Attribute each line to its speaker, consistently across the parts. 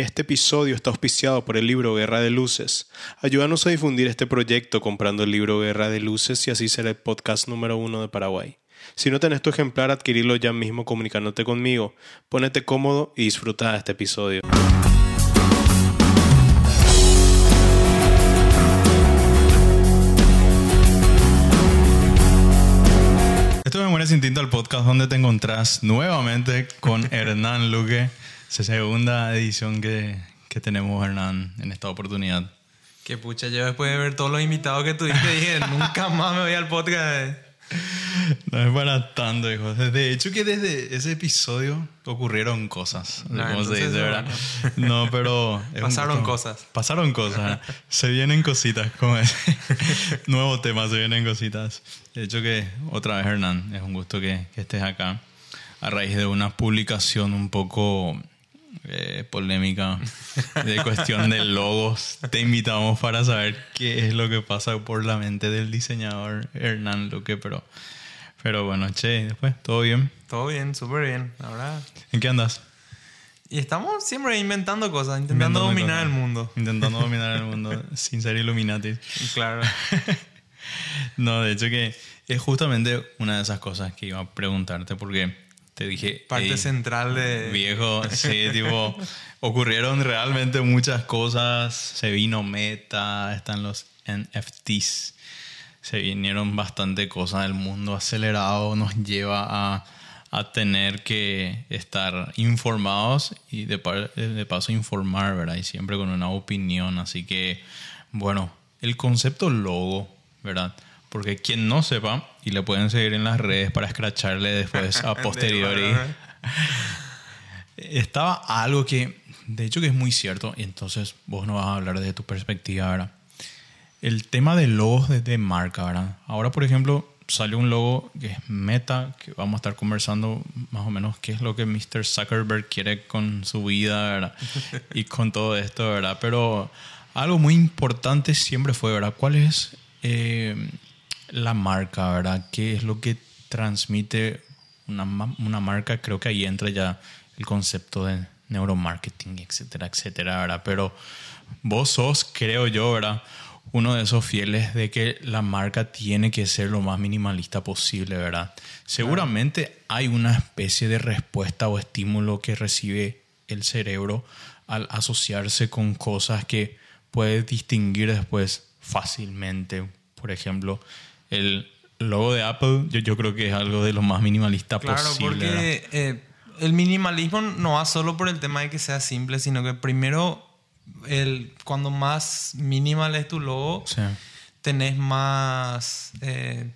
Speaker 1: Este episodio está auspiciado por el libro Guerra de Luces. Ayúdanos a difundir este proyecto comprando el libro Guerra de Luces y así ser el podcast número uno de Paraguay. Si no tenés tu ejemplar, adquirirlo ya mismo comunicándote conmigo. Pónete cómodo y disfruta de este episodio. Esto es Memoria sin Tinta, podcast donde te encontrás nuevamente con Hernán Luque. Es la segunda edición que, que tenemos, Hernán, en esta oportunidad.
Speaker 2: Que pucha, yo después de ver todos los invitados que tuviste dije, nunca más me voy al podcast.
Speaker 1: No es para tanto, hijo. De hecho, que desde ese episodio ocurrieron cosas.
Speaker 2: No,
Speaker 1: ¿Cómo se dice, verdad?
Speaker 2: bueno.
Speaker 1: No, pero.
Speaker 2: Pasaron cosas.
Speaker 1: Pasaron cosas. se vienen cositas. Como ese. Nuevo tema, se vienen cositas. De hecho, que otra vez, Hernán, es un gusto que, que estés acá. A raíz de una publicación un poco eh, polémica de cuestión de logos, te invitamos para saber qué es lo que pasa por la mente del diseñador Hernán Luque, pero, pero bueno, che, después, ¿todo bien?
Speaker 2: Todo bien, súper bien. Ahora.
Speaker 1: ¿En qué andas?
Speaker 2: Y estamos siempre inventando cosas, intentando
Speaker 1: Inventando
Speaker 2: dominar
Speaker 1: cosas.
Speaker 2: el mundo.
Speaker 1: Intentando dominar el mundo sin ser Illuminati.
Speaker 2: Claro.
Speaker 1: No, de hecho que es justamente una de esas cosas que iba a preguntarte porque te dije...
Speaker 2: Parte
Speaker 1: "Ey,
Speaker 2: central de.
Speaker 1: Viejo, sí, tipo, ocurrieron realmente muchas cosas, se vino meta, están los NFTs, se vinieron bastante cosas, el mundo acelerado nos lleva a, a tener que estar informados y de, par- de paso informar, ¿verdad? Y siempre con una opinión, así que, bueno, el concepto logo, ¿verdad? Porque quien no sepa, y le pueden seguir en las redes para escracharle después a posteriori, estaba algo que, de hecho, que es muy cierto, y entonces vos no vas a hablar desde tu perspectiva, ¿verdad? El tema de logos de, de marca, ¿verdad? Ahora, por ejemplo, sale un logo que es Meta, que vamos a estar conversando más o menos qué es lo que Mr. Zuckerberg quiere con su vida, ¿verdad? y con todo esto, ¿verdad? Pero algo muy importante siempre fue, ¿verdad? ¿Cuál es eh, la marca, ¿verdad? ¿Qué es lo que transmite una, una marca? Creo que ahí entra ya el concepto de neuromarketing, etcétera, etcétera, ¿verdad? Pero vos sos, creo yo, ¿verdad? Uno de esos fieles de que la marca tiene que ser lo más minimalista posible, ¿verdad? Seguramente hay una especie de respuesta o estímulo que recibe el cerebro al asociarse con cosas que puede distinguir después fácilmente. Por ejemplo, el logo de Apple, yo, yo creo que es algo de lo más minimalista
Speaker 2: Claro,
Speaker 1: posible. ¿verdad?
Speaker 2: porque eh, el minimalismo no va solo por el tema de que sea simple, sino que primero, el, cuando más minimal es tu logo,
Speaker 1: Sí.
Speaker 2: tenés más eh,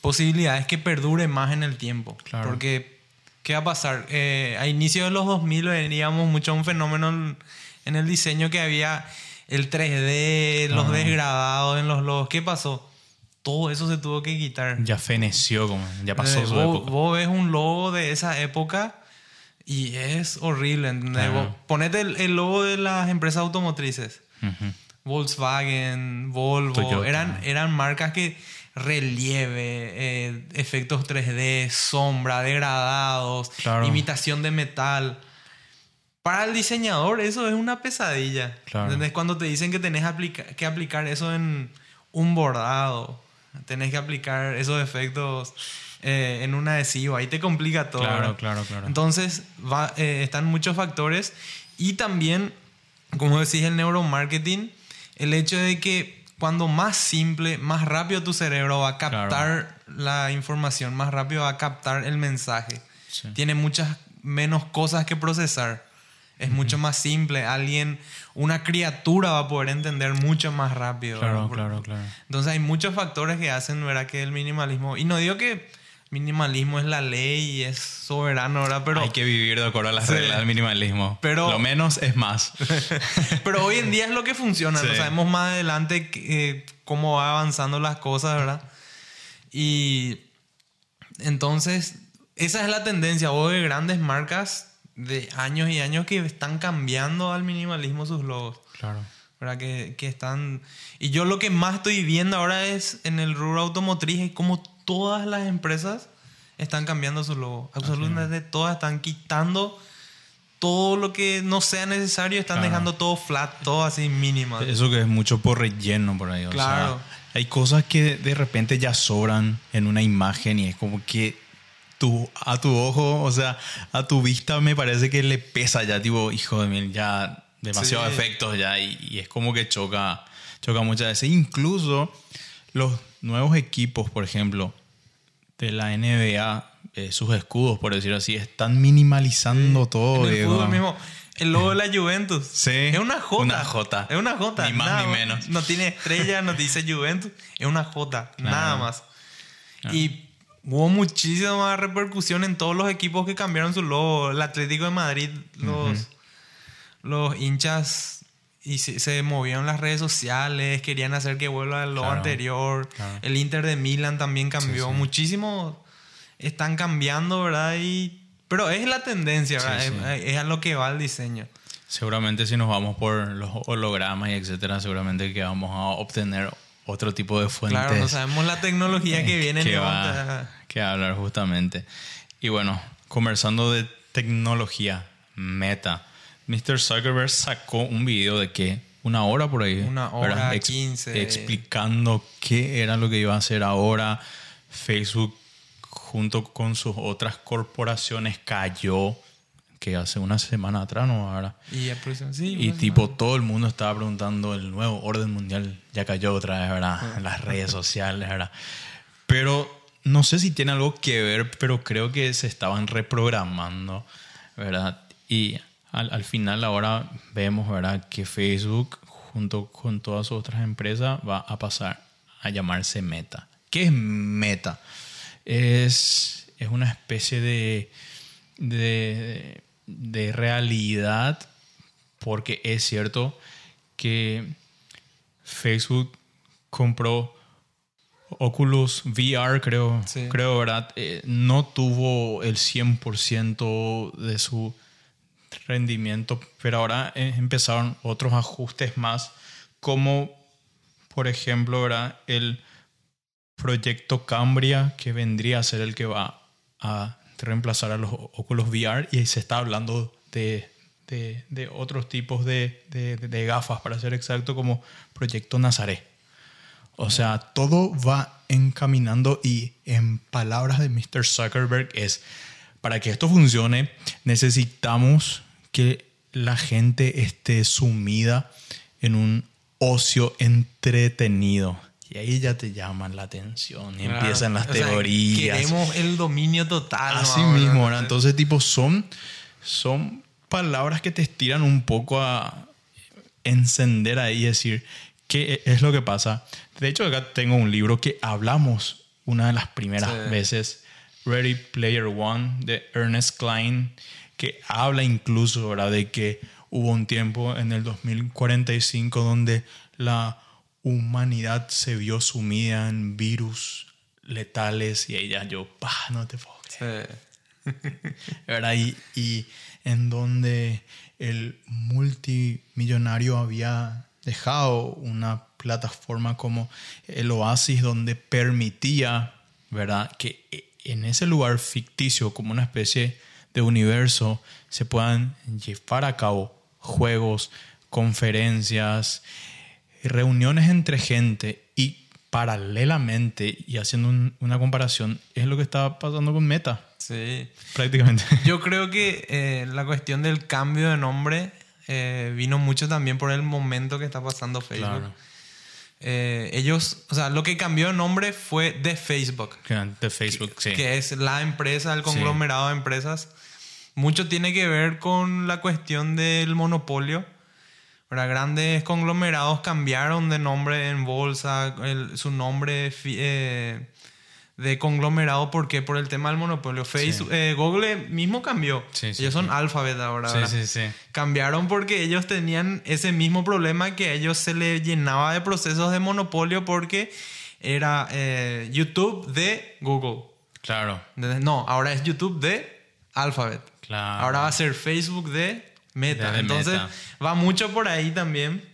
Speaker 2: posibilidades que perdure más en el tiempo.
Speaker 1: Claro.
Speaker 2: Porque, ¿qué va a pasar? Eh, a inicios de los 2000 veníamos mucho a un fenómeno en, el diseño que había el 3D, los
Speaker 1: Ajá.
Speaker 2: desgradados en los logos. ¿Qué pasó? Todo eso se tuvo que quitar.
Speaker 1: Ya feneció, como, ya pasó
Speaker 2: Eh,
Speaker 1: su
Speaker 2: vos,
Speaker 1: época.
Speaker 2: vos ves un logo de esa época y es horrible. ¿entendés?
Speaker 1: Claro.
Speaker 2: Vos ponete el, el logo de las empresas automotrices. Volkswagen, Volvo,
Speaker 1: Toyota.
Speaker 2: eran, eran marcas que relieve, eh, efectos 3D, sombra, degradados,
Speaker 1: Claro.
Speaker 2: imitación de metal. Para el diseñador eso es una pesadilla.
Speaker 1: Claro.
Speaker 2: ¿Entendés? Cuando te dicen que tenés aplica- que aplicar eso en un bordado, tenés que aplicar esos efectos eh, en un adhesivo, ahí te complica todo.
Speaker 1: Claro,
Speaker 2: ¿verdad?
Speaker 1: claro, claro.
Speaker 2: Entonces va- eh, están muchos factores y también, como decís, el neuromarketing, el hecho de que cuando más simple, más rápido tu cerebro va a captar la información, más rápido va a captar el mensaje.
Speaker 1: Sí.
Speaker 2: Tiene muchas menos cosas que procesar. Es mucho más simple. Alguien, una criatura va a poder entender mucho más rápido.
Speaker 1: Claro,
Speaker 2: ¿verdad?
Speaker 1: claro, claro.
Speaker 2: Entonces hay muchos factores que hacen, ¿verdad? Que el minimalismo... Y no digo que minimalismo es la ley y es soberano, ¿verdad? Pero,
Speaker 1: Hay que vivir de acuerdo a las
Speaker 2: Sí.
Speaker 1: reglas del minimalismo.
Speaker 2: Pero-
Speaker 1: Lo menos es más.
Speaker 2: pero hoy en día es lo que funciona.
Speaker 1: Sí.
Speaker 2: No sabemos más adelante eh, cómo va avanzando las cosas, ¿verdad? Y entonces, esa es la tendencia. De grandes marcas de años y años que están cambiando al minimalismo sus logos.
Speaker 1: Claro.
Speaker 2: ¿verdad? Que, que están... Y yo lo que más estoy viendo ahora es en el rubro automotriz es como todas las empresas están cambiando su logo. Absolutamente todas están quitando todo lo que no sea necesario, están
Speaker 1: Claro.
Speaker 2: dejando todo flat, todo así mínimo.
Speaker 1: Eso que es mucho por relleno por ahí. o
Speaker 2: Claro.
Speaker 1: sea, hay cosas que de repente ya sobran en una imagen y es como que tu, a tu ojo, o sea, a tu vista me parece que le pesa ya, tipo, hijo de mil, ya demasiados
Speaker 2: Sí.
Speaker 1: efectos ya y, y es como que choca, choca muchas veces. Incluso los nuevos equipos, por ejemplo, de la NBA, eh, sus escudos, por decirlo así, están minimalizando todo.
Speaker 2: En el fútbol mismo, el logo de la Juventus.
Speaker 1: Sí.
Speaker 2: Es una J.
Speaker 1: Una J.
Speaker 2: Es una J.
Speaker 1: Ni más
Speaker 2: nada
Speaker 1: ni menos.
Speaker 2: No tiene estrella, no dice Juventus. Es una J. Nada más. Y hubo muchísima repercusión en todos los equipos que cambiaron su logo. El Atlético de Madrid, los, los hinchas y se, se movieron las redes sociales, querían hacer que vuelva el logo
Speaker 1: Claro,
Speaker 2: anterior.
Speaker 1: claro.
Speaker 2: El Inter de Milan también cambió.
Speaker 1: Sí, sí.
Speaker 2: Muchísimo están cambiando, ¿verdad? Y, pero es la tendencia, ¿verdad?
Speaker 1: sí.
Speaker 2: Es, es a lo que va el diseño.
Speaker 1: Seguramente si nos vamos por los hologramas y etcétera, seguramente que vamos a obtener otro tipo de fuentes.
Speaker 2: Claro, no sabemos la tecnología que viene.
Speaker 1: que va que va a hablar justamente. Y bueno, conversando de tecnología, meta. Mr. Zuckerberg sacó un video de que una hora por ahí.
Speaker 2: Una hora,
Speaker 1: ¿verdad?
Speaker 2: 15.
Speaker 1: Explicando qué era lo que iba a hacer ahora. Facebook, junto con sus otras corporaciones, cayó. Que hace una semana atrás, ¿no? Ahora.
Speaker 2: Y, sí,
Speaker 1: Y tipo, todo el mundo estaba preguntando, el nuevo orden mundial ya cayó otra vez, ¿verdad? En las redes sociales, ¿verdad? Pero no sé si tiene algo que ver, pero creo que se estaban reprogramando, ¿verdad? Y al, al final ahora vemos, ¿verdad? Que Facebook, junto con todas sus otras empresas, va a pasar a llamarse Meta. ¿Qué es Meta? Es, es una especie de, de, de realidad porque es cierto que Facebook compró Oculus VR, creo,
Speaker 2: Sí.
Speaker 1: creo ¿verdad? Eh, no tuvo el 100% de su rendimiento, pero ahora eh, empezaron otros ajustes más, como por ejemplo, ¿verdad? El proyecto Cambria, que vendría a ser el que va a reemplazar a los Oculus VR, y se está hablando de, de- otros tipos de, de- de gafas, para ser exacto, como Proyecto Nazaré. O sea, todo va encaminando y en palabras de Mr. Zuckerberg es, para que esto funcione, necesitamos que la gente esté sumida en un ocio entretenido. Y ahí ya te llaman la atención y
Speaker 2: Claro.
Speaker 1: empiezan las
Speaker 2: O sea,
Speaker 1: teorías.
Speaker 2: queremos el dominio total.
Speaker 1: Así mismo, ¿verdad? Entonces, tipo, son, son palabras que te estiran un poco a encender ahí y decir qué es lo que pasa. De hecho, acá tengo un libro que hablamos una de las primeras
Speaker 2: Sí.
Speaker 1: veces, Ready Player One, de Ernest Klein, que habla incluso, ¿verdad?, de que hubo un tiempo en el 2045 donde la humanidad se vio sumida en virus letales y ya yo, pa, no te puedo creer.
Speaker 2: Sí.
Speaker 1: ¿verdad? Y, y en donde el multimillonario había dejado una plataforma como el Oasis donde permitía, ¿verdad? Que en ese lugar ficticio, como una especie de universo, se puedan llevar a cabo juegos, conferencias, reuniones entre gente y paralelamente y haciendo un- una comparación es lo que está pasando con Meta
Speaker 2: Sí.
Speaker 1: prácticamente
Speaker 2: Yo creo que eh, la cuestión del cambio de nombre eh, vino mucho también por el momento que está pasando Facebook.
Speaker 1: Claro.
Speaker 2: Eh, ellos, o sea, lo que cambió de nombre fue de Facebook,
Speaker 1: de Facebook sí
Speaker 2: que es la empresa, el conglomerado de empresas. Mucho tiene que ver con la cuestión del monopolio. ¿Verdad? Grandes conglomerados cambiaron de nombre en bolsa, el- su nombre eh, de conglomerado, ¿por qué? Por el tema del monopolio. Facebook, eh, Google mismo cambió.
Speaker 1: Sí, sí,
Speaker 2: ellos son. Alphabet ahora.
Speaker 1: sí,
Speaker 2: ¿verdad?
Speaker 1: sí, sí.
Speaker 2: Cambiaron porque ellos tenían ese mismo problema que a ellos se les llenaba de procesos de monopolio porque era eh, YouTube de Google.
Speaker 1: claro.
Speaker 2: No, ahora es YouTube de Alphabet.
Speaker 1: Claro.
Speaker 2: Ahora va a ser Facebook de Meta. Entonces
Speaker 1: Meta.
Speaker 2: va mucho por ahí también.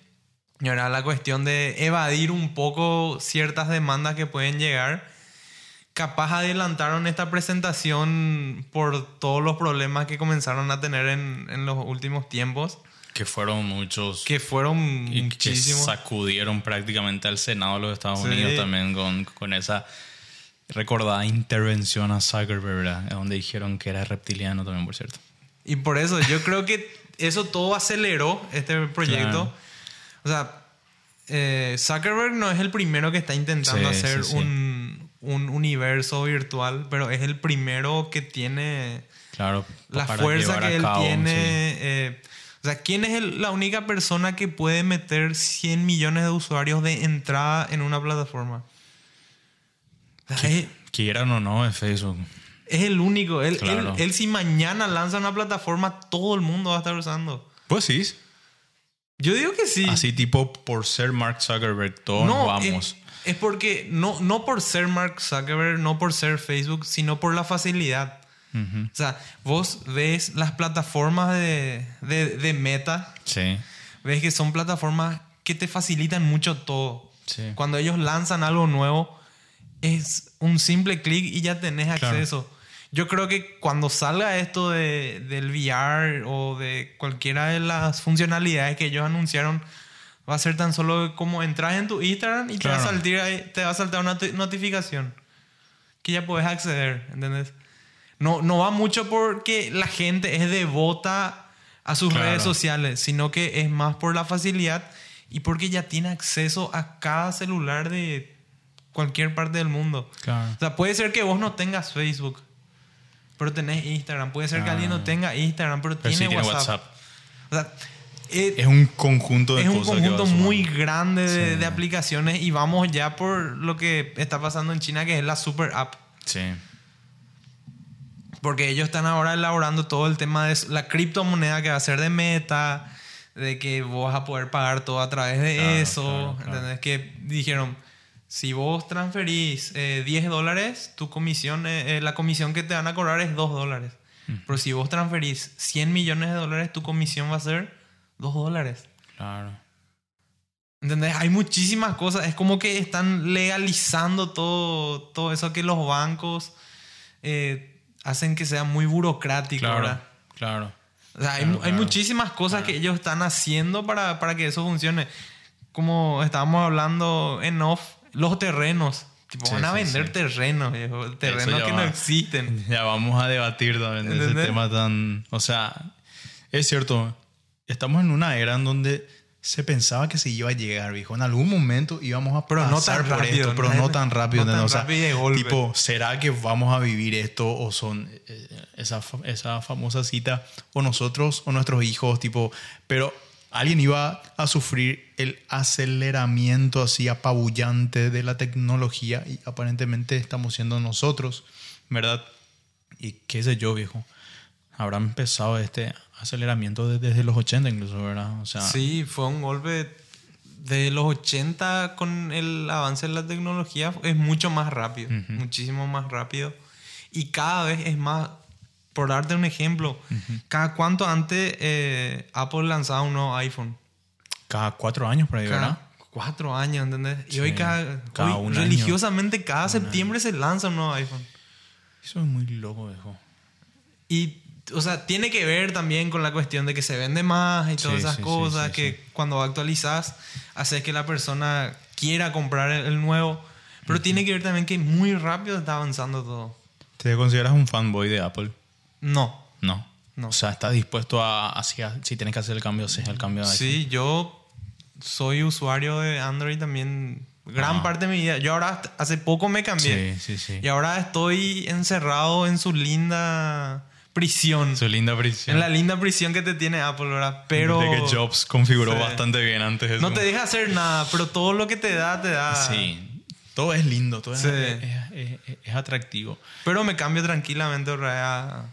Speaker 2: Y ahora la cuestión de evadir un poco ciertas demandas que pueden llegar capaz adelantaron esta presentación por todos los problemas que comenzaron a tener en, en los últimos tiempos.
Speaker 1: Que fueron muchos.
Speaker 2: Que fueron
Speaker 1: y
Speaker 2: muchísimos.
Speaker 1: Que sacudieron prácticamente al Senado de los Estados
Speaker 2: Sí.
Speaker 1: Unidos también con, con esa recordada intervención a Zuckerberg, ¿verdad? donde dijeron que era reptiliano también, por cierto.
Speaker 2: Y por eso yo creo que eso todo aceleró este proyecto.
Speaker 1: Claro.
Speaker 2: O sea, eh, Zuckerberg no es el primero que está intentando
Speaker 1: Sí,
Speaker 2: hacer
Speaker 1: sí, sí.
Speaker 2: Un, un universo virtual, pero es el primero que tiene
Speaker 1: Claro.
Speaker 2: la fuerza que él
Speaker 1: cabo,
Speaker 2: tiene. eh, o sea, ¿quién es el- la única persona que puede meter 100 millones de usuarios de entrada en una plataforma? O sea, es,
Speaker 1: Quieran o no, es Facebook.
Speaker 2: Es el único. Él,
Speaker 1: Claro.
Speaker 2: él- él si mañana lanza una plataforma, todo el mundo va a estar usando.
Speaker 1: Pues sí.
Speaker 2: Yo digo que sí.
Speaker 1: Así tipo, por ser Mark Zuckerberg, todos
Speaker 2: no,
Speaker 1: vamos.
Speaker 2: Es, es porque no, no por ser Mark Zuckerberg, no por ser Facebook, sino por la facilidad. O sea, vos ves las plataformas de, de, de Meta,
Speaker 1: Sí.
Speaker 2: ves que son plataformas que te facilitan mucho todo.
Speaker 1: Sí.
Speaker 2: Cuando ellos lanzan algo nuevo, es un simple clic y ya tenés
Speaker 1: Claro.
Speaker 2: acceso. Yo creo que cuando salga esto de, del VR o de cualquiera de las funcionalidades que ellos anunciaron, va a ser tan solo como entras en tu Instagram y te, va a
Speaker 1: Claro.
Speaker 2: saltar, te va a saltar una ti- notificación que ya puedes acceder, ¿entendés? No, no va mucho porque la gente es devota a sus
Speaker 1: Claro.
Speaker 2: redes sociales, sino que es más por la facilidad y porque ya tiene acceso a cada celular de cualquier parte del mundo.
Speaker 1: Claro.
Speaker 2: O sea, puede ser que vos no tengas Facebook, pero tenés Instagram. Puede ser que
Speaker 1: Ah.
Speaker 2: alguien no tenga Instagram, pero,
Speaker 1: Pero sí
Speaker 2: tiene,
Speaker 1: tiene
Speaker 2: WhatsApp.
Speaker 1: WhatsApp.
Speaker 2: O sea, eh,
Speaker 1: Es un conjunto de
Speaker 2: es un
Speaker 1: cosas.
Speaker 2: conjunto muy grande de,
Speaker 1: Sí.
Speaker 2: de aplicaciones y vamos ya por lo que está pasando en China, que es la super app.
Speaker 1: Sí.
Speaker 2: Porque ellos están ahora elaborando todo el tema de la criptomoneda que va a ser de meta, de que vos vas a poder pagar todo a través de
Speaker 1: Claro,
Speaker 2: eso.
Speaker 1: claro, claro.
Speaker 2: ¿Entendés? Que dijeron, si vos transferís eh, 10 dólares, tu comisión, eh, eh, la comisión que te van a cobrar es 2 dólares. Pero si vos transferís 100 millones de dólares, tu comisión va a ser 2 dólares.
Speaker 1: Claro.
Speaker 2: ¿Entendés? Hay muchísimas cosas. Es como que están legalizando todo, todo eso que los bancos eh, hacen que sea muy burocrático.
Speaker 1: Claro.
Speaker 2: ¿verdad?
Speaker 1: Claro.
Speaker 2: O sea, hay,
Speaker 1: Claro,
Speaker 2: hay muchísimas cosas que ellos están haciendo para, para que eso funcione. Como estábamos hablando en off, los terrenos. Tipo,
Speaker 1: Sí,
Speaker 2: van a
Speaker 1: sí,
Speaker 2: vender
Speaker 1: sí.
Speaker 2: terrenos, viejo. Terrenos
Speaker 1: ya
Speaker 2: que
Speaker 1: va.
Speaker 2: no existen.
Speaker 1: Ya vamos a debatir también de ese
Speaker 2: ¿Entendés?
Speaker 1: tema tan... O sea, es cierto, estamos en una era en donde se pensaba que se iba a llegar, viejo. En algún momento íbamos a
Speaker 2: Pero no
Speaker 1: pasar
Speaker 2: tan
Speaker 1: por
Speaker 2: rápido,
Speaker 1: esto, pero
Speaker 2: no
Speaker 1: no tan rápido.
Speaker 2: no tan
Speaker 1: ¿entendés? O sea,
Speaker 2: rápido
Speaker 1: tipo, ¿será que vamos a vivir esto o son eh, esa, esa famosa cita o nosotros o nuestros hijos? Tipo, pero alguien iba a sufrir el aceleramiento así apabullante de la tecnología y aparentemente estamos siendo nosotros, ¿verdad? Y qué sé yo, viejo. Habrá empezado este aceleramiento de- desde los 80 incluso, ¿verdad? O sea,
Speaker 2: Sí, fue un golpe de los 80 con el avance de la tecnología. Es mucho más rápido, muchísimo más rápido. Y cada vez es más, por darte un ejemplo, cada cuánto antes eh, Apple lanzaba un nuevo iPhone.
Speaker 1: cada cuatro años por ahí, ¿verdad?
Speaker 2: Cada cuatro años, ¿entendés? Y hoy, cada,
Speaker 1: cada
Speaker 2: hoy
Speaker 1: un año.
Speaker 2: religiosamente cada septiembre se lanza un nuevo iPhone.
Speaker 1: Eso es muy loco, viejo.
Speaker 2: Y, o sea, tiene que ver también con la cuestión de que se vende más y todas
Speaker 1: Sí,
Speaker 2: esas
Speaker 1: sí,
Speaker 2: cosas, que cuando actualizas, haces que la persona quiera comprar el, el nuevo. Pero tiene que ver también que muy rápido está avanzando todo.
Speaker 1: ¿Te consideras un fanboy de Apple?
Speaker 2: No.
Speaker 1: No.
Speaker 2: No.
Speaker 1: O sea, ¿estás dispuesto a, hacia, si tienes que hacer el cambio, haces el cambio de iPhone?
Speaker 2: Sí, yo soy usuario de Android también gran
Speaker 1: Ah.
Speaker 2: parte de mi vida. Yo ahora hace poco me cambié.
Speaker 1: Sí, sí, sí.
Speaker 2: Y ahora estoy encerrado en su linda prisión.
Speaker 1: Su linda prisión.
Speaker 2: En la linda prisión que te tiene Apple, ¿verdad? Pero...
Speaker 1: Desde que Jobs configuró
Speaker 2: Sí.
Speaker 1: bastante bien antes de eso.
Speaker 2: No te deja hacer nada, pero todo lo que te da, te da.
Speaker 1: Sí. Todo es lindo, todo es-
Speaker 2: Sí.
Speaker 1: es, es- es- es atractivo.
Speaker 2: Pero me cambio tranquilamente a,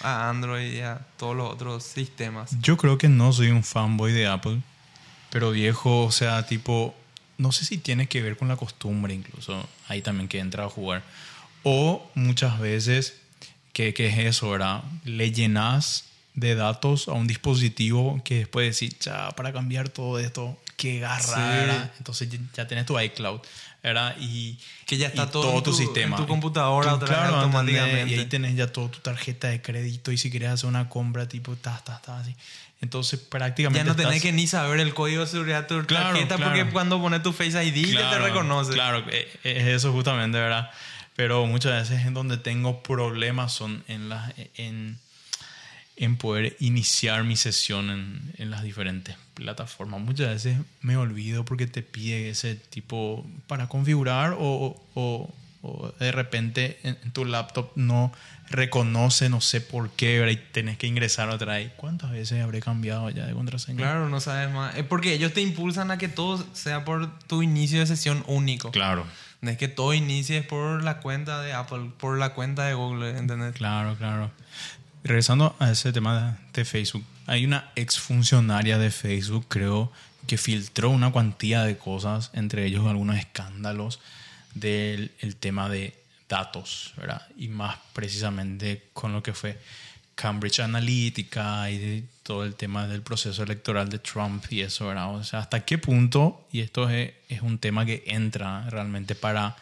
Speaker 2: a Android y a todos los otros sistemas.
Speaker 1: Yo creo que no soy un fanboy de Apple, pero viejo, o sea, tipo, no sé si tiene que ver con la costumbre incluso, ahí también que entra a jugar. O muchas veces, que, que es eso, ¿verdad? Le llenas de datos a un dispositivo que después decís, ya, para cambiar todo esto, qué garra, Entonces ya tenés tu iCloud, ¿verdad? Y
Speaker 2: que ya está todo, tu, sistema. En tu computadora claro, automáticamente.
Speaker 1: Y ahí tenés ya toda tu tarjeta de crédito y si quieres hacer una compra, tipo, ta, ta, ta, así. Entonces prácticamente.
Speaker 2: Ya no tenés que ni saber el código de seguridad de tu tarjeta porque cuando pones tu Face ID ya te reconoce.
Speaker 1: Claro, e, e, es eso justamente, ¿verdad? Pero muchas veces en donde tengo problemas son en las. En, en poder iniciar mi sesión en, en, las diferentes plataformas. Muchas veces me olvido porque te pide ese tipo para configurar o, o, o de repente en, tu laptop no reconoce, no sé por qué, y tenés que ingresar otra vez. ¿Cuántas veces habré cambiado ya de contraseña?
Speaker 2: Claro, no sabes más. Es porque ellos te impulsan a que todo sea por tu inicio de sesión único.
Speaker 1: Claro.
Speaker 2: No es que todo inicie por la cuenta de Apple, por la cuenta de Google, ¿entendés?
Speaker 1: Claro, claro. Regresando a ese tema de Facebook, hay una exfuncionaria de Facebook, creo, que filtró una cuantía de cosas, entre ellos algunos escándalos del el tema de datos, ¿verdad? Y más precisamente con lo que fue Cambridge Analytica y todo el tema del proceso electoral de Trump y eso, ¿verdad? O sea, hasta qué punto, y esto es, es un tema que entra realmente para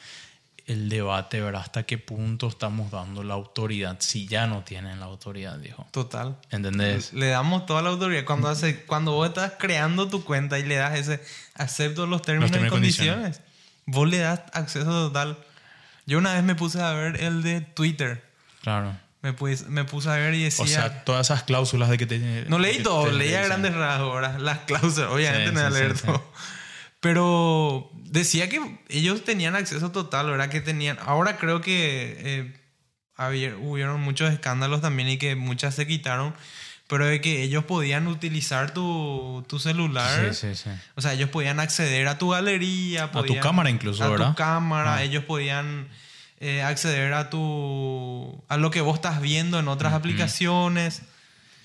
Speaker 1: el debate, ¿verdad? Hasta qué punto estamos dando la autoridad si ya no tienen la autoridad, dijo.
Speaker 2: Total.
Speaker 1: ¿Entendés?
Speaker 2: Le damos toda la autoridad. Cuando, hace, cuando vos estás creando tu cuenta y le das ese acepto los términos, y condiciones, vos le das acceso total. Yo una vez me puse a ver el de Twitter.
Speaker 1: Claro.
Speaker 2: Me puse, me puse a ver y decía... O sea,
Speaker 1: todas esas cláusulas de que te...
Speaker 2: No leí todo, leí a grandes rasgos, ¿verdad? Las cláusulas, obviamente me alerto. Pero decía que ellos tenían acceso total, ¿verdad? Que tenían. Ahora creo que eh, había, hubieron muchos escándalos también y que muchas se quitaron. Pero de que ellos podían utilizar tu, tu celular.
Speaker 1: Sí, sí, sí.
Speaker 2: O sea, ellos podían acceder a tu galería. a
Speaker 1: tu cámara incluso, ¿verdad?
Speaker 2: A tu cámara. Ah. Ellos podían eh, acceder a tu a lo que vos estás viendo en otras aplicaciones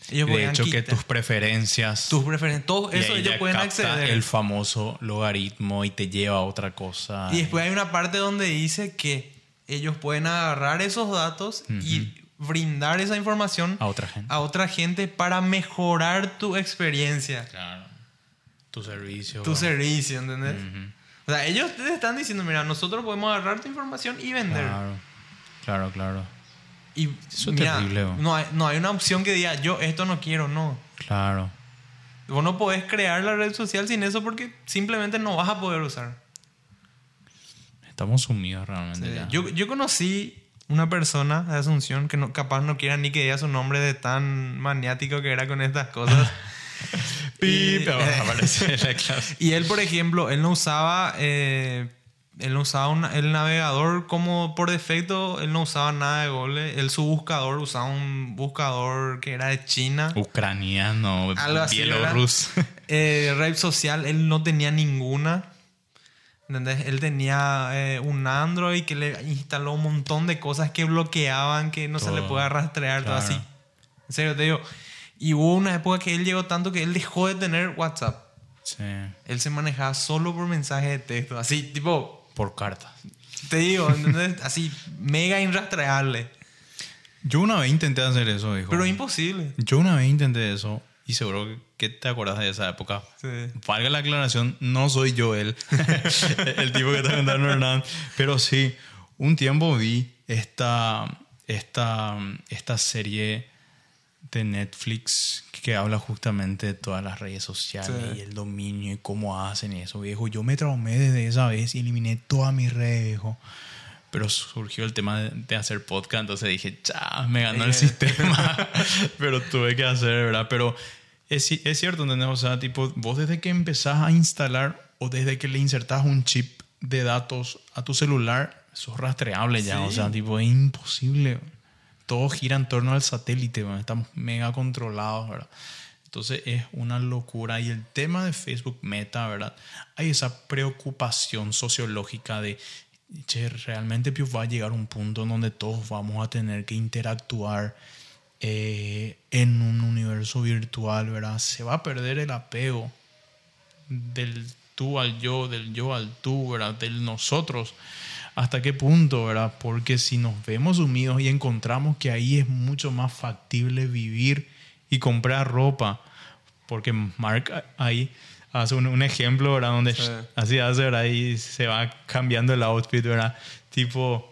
Speaker 1: de hecho, que tus preferencias.
Speaker 2: Tus preferencias. Todo eso ellos pueden acceder.
Speaker 1: El famoso logaritmo y te lleva a otra cosa.
Speaker 2: Y después hay una parte donde dice que ellos pueden agarrar esos datos y brindar esa información
Speaker 1: a otra gente.
Speaker 2: A otra gente para mejorar tu experiencia.
Speaker 1: Claro. Tu servicio.
Speaker 2: Tu servicio, ¿entendés? O sea, ellos te están diciendo, mira, nosotros podemos agarrar tu información y vender.
Speaker 1: Claro, claro, claro.
Speaker 2: Y Eso es terrible. No hay, no hay una opción que diga, yo esto no quiero, no.
Speaker 1: Claro.
Speaker 2: Vos no podés crear la red social sin eso porque simplemente no vas a poder usar.
Speaker 1: Estamos sumidos realmente ya.
Speaker 2: Yo, yo conocí una persona de Asunción que no, capaz no quiera ni que diga su nombre de tan maniático que era con estas cosas.
Speaker 1: y,
Speaker 2: y él, por ejemplo, él no usaba... Eh, él no usaba el navegador como por defecto, él no usaba nada de Google. Él su buscador usaba un buscador que era de China.
Speaker 1: Ucraniano, bielorruso.
Speaker 2: Eh, red social, él no tenía ninguna. ¿Entendés? Él tenía eh, un Android que le instaló un montón de cosas que bloqueaban, que no se le puede rastrear, todo así. En serio, te digo. Y hubo una época que él llegó tanto que él dejó de tener WhatsApp.
Speaker 1: Sí.
Speaker 2: Él se manejaba solo por mensaje de texto. Así, tipo,
Speaker 1: por carta.
Speaker 2: Te digo, Así, mega irrastreable.
Speaker 1: Yo una vez intenté hacer eso, hijo.
Speaker 2: Pero imposible.
Speaker 1: Yo una vez intenté eso y seguro que te acuerdas de esa época.
Speaker 2: Sí.
Speaker 1: Valga la aclaración, no soy yo él, el tipo que está contando Hernán. Pero sí, un tiempo vi esta, esta, esta serie de Netflix que habla justamente de todas las redes sociales y el dominio y cómo hacen eso, viejo. Yo me traumé desde esa vez y eliminé todas mis redes, viejo. Pero surgió el tema de, hacer podcast, entonces dije, ya, me ganó el sistema. Pero tuve que hacer, ¿verdad? Pero es, es cierto, ¿entendés? O sea, tipo, vos desde que empezás a instalar o desde que le insertás un chip de datos a tu celular, sos rastreable ya. O sea, tipo, es imposible todo gira en torno al satélite, estamos mega controlados, ¿verdad? Entonces es una locura. Y el tema de Facebook Meta, ¿verdad? Hay esa preocupación sociológica de, che, realmente va a llegar un punto en donde todos vamos a tener que interactuar eh, en un universo virtual, ¿verdad? Se va a perder el apego del tú al yo, del yo al tú, ¿verdad? Del nosotros hasta qué punto, ¿verdad? Porque si nos vemos sumidos y encontramos que ahí es mucho más factible vivir y comprar ropa. Porque Mark ahí hace un, un ejemplo, ¿verdad? Donde
Speaker 2: Sí.
Speaker 1: así hace, ¿verdad? Y se va cambiando el outfit, ¿verdad? Tipo,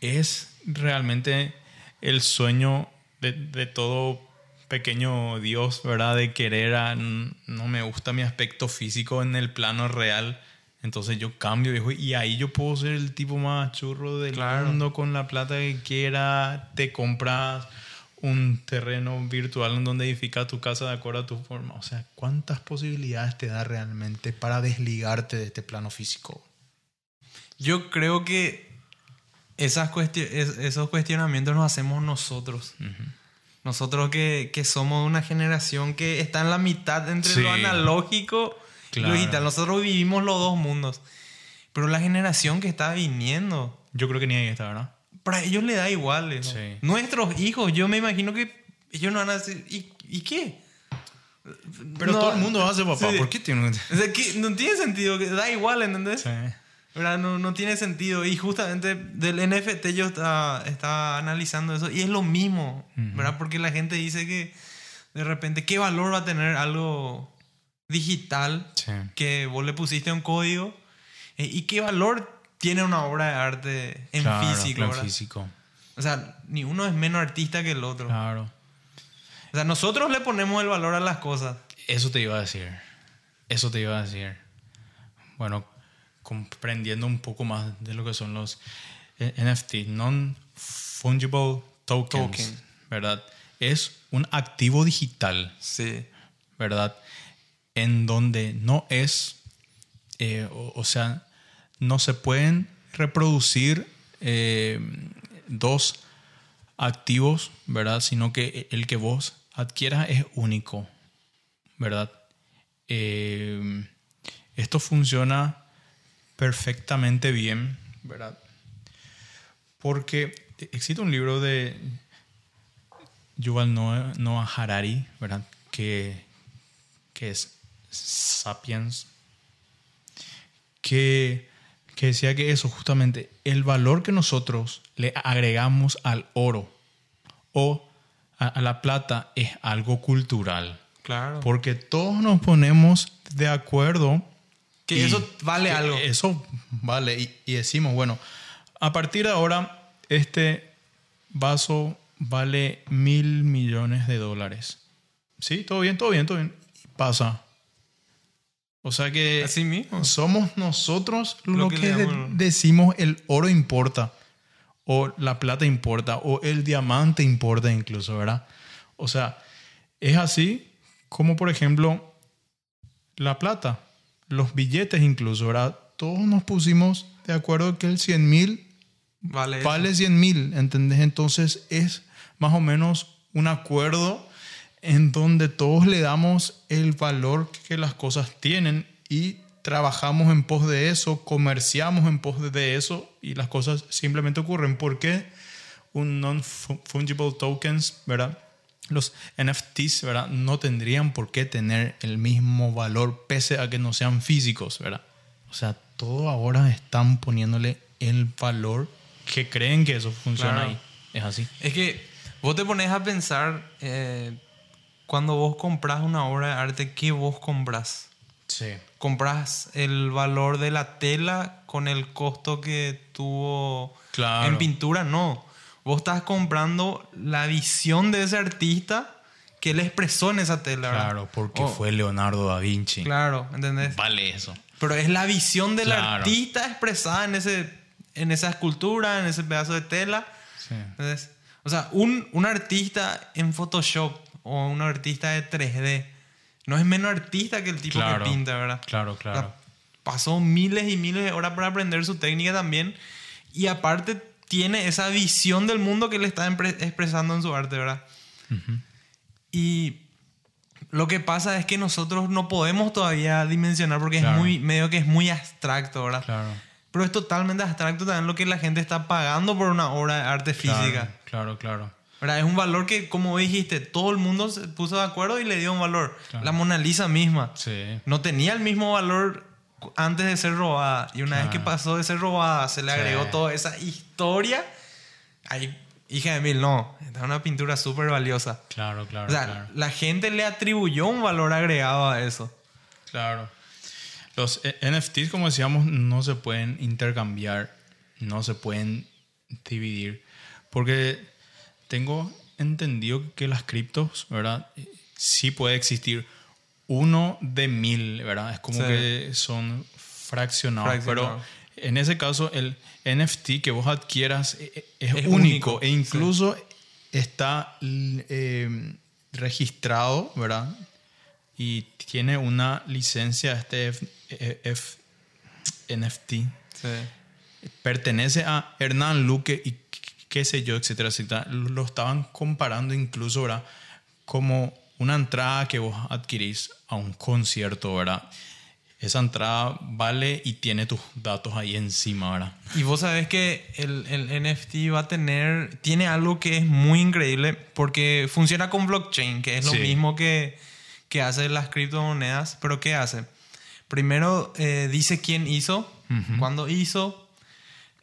Speaker 1: es realmente el sueño de, de todo pequeño Dios, ¿verdad? De querer a... No me gusta mi aspecto físico en el plano real. Entonces yo cambio viejo, y ahí yo puedo ser el tipo más churro del
Speaker 2: Claro.
Speaker 1: mundo con la plata que quiera. Te compras un terreno virtual en donde edificas tu casa de acuerdo a tu forma. O sea, ¿cuántas posibilidades te da realmente para desligarte de este plano físico?
Speaker 2: Yo creo que esas cuestio- es- esos cuestionamientos nos hacemos nosotros. Nosotros que, que somos una generación que está en la mitad entre
Speaker 1: Sí.
Speaker 2: lo analógico
Speaker 1: Claro.
Speaker 2: lo digital. Nosotros vivimos los dos mundos. Pero la generación que está viniendo,
Speaker 1: Yo creo que ni ahí está, ¿verdad?
Speaker 2: para ellos le da igual. ¿no?
Speaker 1: Sí.
Speaker 2: Nuestros hijos, yo me imagino que ellos no van a decir, ¿y, y qué?
Speaker 1: Pero
Speaker 2: No,
Speaker 1: todo el mundo hace, papá.
Speaker 2: sí.
Speaker 1: ¿Por qué tiene un...
Speaker 2: O sea, que no tiene sentido, que da igual, ¿entendés?
Speaker 1: Sí.
Speaker 2: ¿verdad? No, no tiene sentido. Y justamente del NFT yo estaba, estaba analizando eso y es lo mismo, ¿verdad? Porque la gente dice que de repente, ¿qué valor va a tener algo digital
Speaker 1: Sí.
Speaker 2: que vos le pusiste un código? Eh, ¿Y qué valor tiene una obra de arte en
Speaker 1: Claro,
Speaker 2: físico?
Speaker 1: en físico.
Speaker 2: O sea, ni uno es menos artista que el otro.
Speaker 1: Claro.
Speaker 2: O sea, nosotros le ponemos el valor a las cosas.
Speaker 1: Eso te iba a decir. Eso te iba a decir. Bueno, comprendiendo un poco más de lo que son los eh, NFT, non-fungible tokens,
Speaker 2: Token.
Speaker 1: ¿verdad? Es un activo digital,
Speaker 2: Sí.
Speaker 1: ¿verdad? En donde no es, eh, o, sea, no se pueden reproducir eh, dos activos, ¿verdad? Sino que el que vos adquieras es único, ¿verdad? Eh, esto funciona perfectamente bien, ¿verdad? Porque existe un libro de Yuval Noah, Noah Harari, ¿verdad? Que, que es Sapiens, que, que decía que eso justamente, el valor que nosotros le agregamos al oro o a, a la plata es algo cultural.
Speaker 2: Claro.
Speaker 1: Porque todos nos ponemos de acuerdo.
Speaker 2: Que
Speaker 1: y
Speaker 2: eso vale
Speaker 1: que
Speaker 2: algo.
Speaker 1: Eso vale. Y, y decimos, bueno, a partir de ahora, este vaso vale mil millones de dólares. Sí, todo bien, todo bien, todo bien. Y pasa. O sea que
Speaker 2: Así mismo.
Speaker 1: somos nosotros lo,
Speaker 2: Lo
Speaker 1: que, de- decimos el oro importa, o la plata importa, o el diamante importa incluso, ¿verdad? O sea, es así como por ejemplo la plata, los billetes incluso, ¿verdad? Todos nos pusimos de acuerdo que el 100 mil
Speaker 2: Vale.
Speaker 1: vale 100 mil, ¿entendés? Entonces es más o menos un acuerdo en donde todos le damos el valor que las cosas tienen y trabajamos en pos de eso, comerciamos en pos de eso y las cosas simplemente ocurren. ¿Por qué un non-fungible tokens, verdad? Los NFTs, ¿verdad? No tendrían por qué tener el mismo valor pese a que no sean físicos, ¿verdad? O sea, todo ahora están poniéndole el valor que creen que eso funciona
Speaker 2: Claro.
Speaker 1: ahí. Es así.
Speaker 2: Es que vos te pones a pensar eh, cuando vos compras una obra de arte, ¿qué vos compras?
Speaker 1: Sí.
Speaker 2: ¿Compras el valor de la tela con el costo que tuvo
Speaker 1: Claro.
Speaker 2: en pintura? No. Vos estás comprando la visión de ese artista que él expresó en esa tela. ¿verdad?
Speaker 1: Claro, porque
Speaker 2: Oh,
Speaker 1: fue Leonardo da Vinci.
Speaker 2: Claro, ¿entendés?
Speaker 1: Vale eso.
Speaker 2: Pero es la visión del
Speaker 1: Claro.
Speaker 2: artista expresada en, ese, en esa escultura, en ese pedazo de tela.
Speaker 1: Sí.
Speaker 2: ¿Entendés? O sea, un, un artista en Photoshop o un artista de 3D no es menos artista que el tipo
Speaker 1: Claro.
Speaker 2: que pinta, ¿verdad?
Speaker 1: Claro,
Speaker 2: O
Speaker 1: claro.
Speaker 2: sea, pasó miles y miles de horas para aprender su técnica también. Y aparte tiene esa visión del mundo que le está expresando en su arte, ¿verdad? Y lo que pasa es que nosotros no podemos todavía dimensionar porque
Speaker 1: Claro.
Speaker 2: es muy, medio que es muy abstracto, ¿verdad?
Speaker 1: Claro.
Speaker 2: Pero es totalmente abstracto también lo que la gente está pagando por una obra de arte física.
Speaker 1: Claro, claro.
Speaker 2: ¿Verdad? Es un valor que, como dijiste, todo el mundo se puso de acuerdo y le dio un valor.
Speaker 1: Claro.
Speaker 2: La Mona Lisa misma
Speaker 1: Sí.
Speaker 2: no tenía el mismo valor antes de ser robada. Y una vez que
Speaker 1: Claro.
Speaker 2: pasó de ser robada, se le
Speaker 1: Sí.
Speaker 2: agregó toda esa historia. Ahí hija de mil, no. Esta es una pintura súper valiosa.
Speaker 1: Claro, claro.
Speaker 2: O sea,
Speaker 1: claro.
Speaker 2: la gente le atribuyó un valor agregado a eso.
Speaker 1: Claro. Los eh, NFTs, como decíamos, no se pueden intercambiar, no se pueden dividir, porque tengo entendido que las criptos, ¿verdad? Sí puede existir uno de mil, ¿verdad? Es como
Speaker 2: Sí.
Speaker 1: que son fraccionados,
Speaker 2: Fraccionado.
Speaker 1: pero en ese caso el NFT que vos adquieras eh, eh, es,
Speaker 2: Es
Speaker 1: único,
Speaker 2: único,
Speaker 1: e incluso está eh, registrado, ¿verdad? y tiene una licencia este F- F- NFT.
Speaker 2: Sí.
Speaker 1: Pertenece a Hernán Luque y qué sé yo, etcétera, etcétera. Lo estaban comparando incluso, ¿verdad? Como una entrada que vos adquirís a un concierto, ¿verdad? Esa entrada vale y tiene tus datos ahí encima, ¿verdad?
Speaker 2: Y vos sabés que el, el NFT va a tener, tiene algo que es muy increíble porque funciona con blockchain, que es lo
Speaker 1: Sí.
Speaker 2: mismo que, que hace las criptomonedas, pero ¿qué hace? Primero eh, dice quién hizo,
Speaker 1: Ujú.
Speaker 2: cuándo hizo,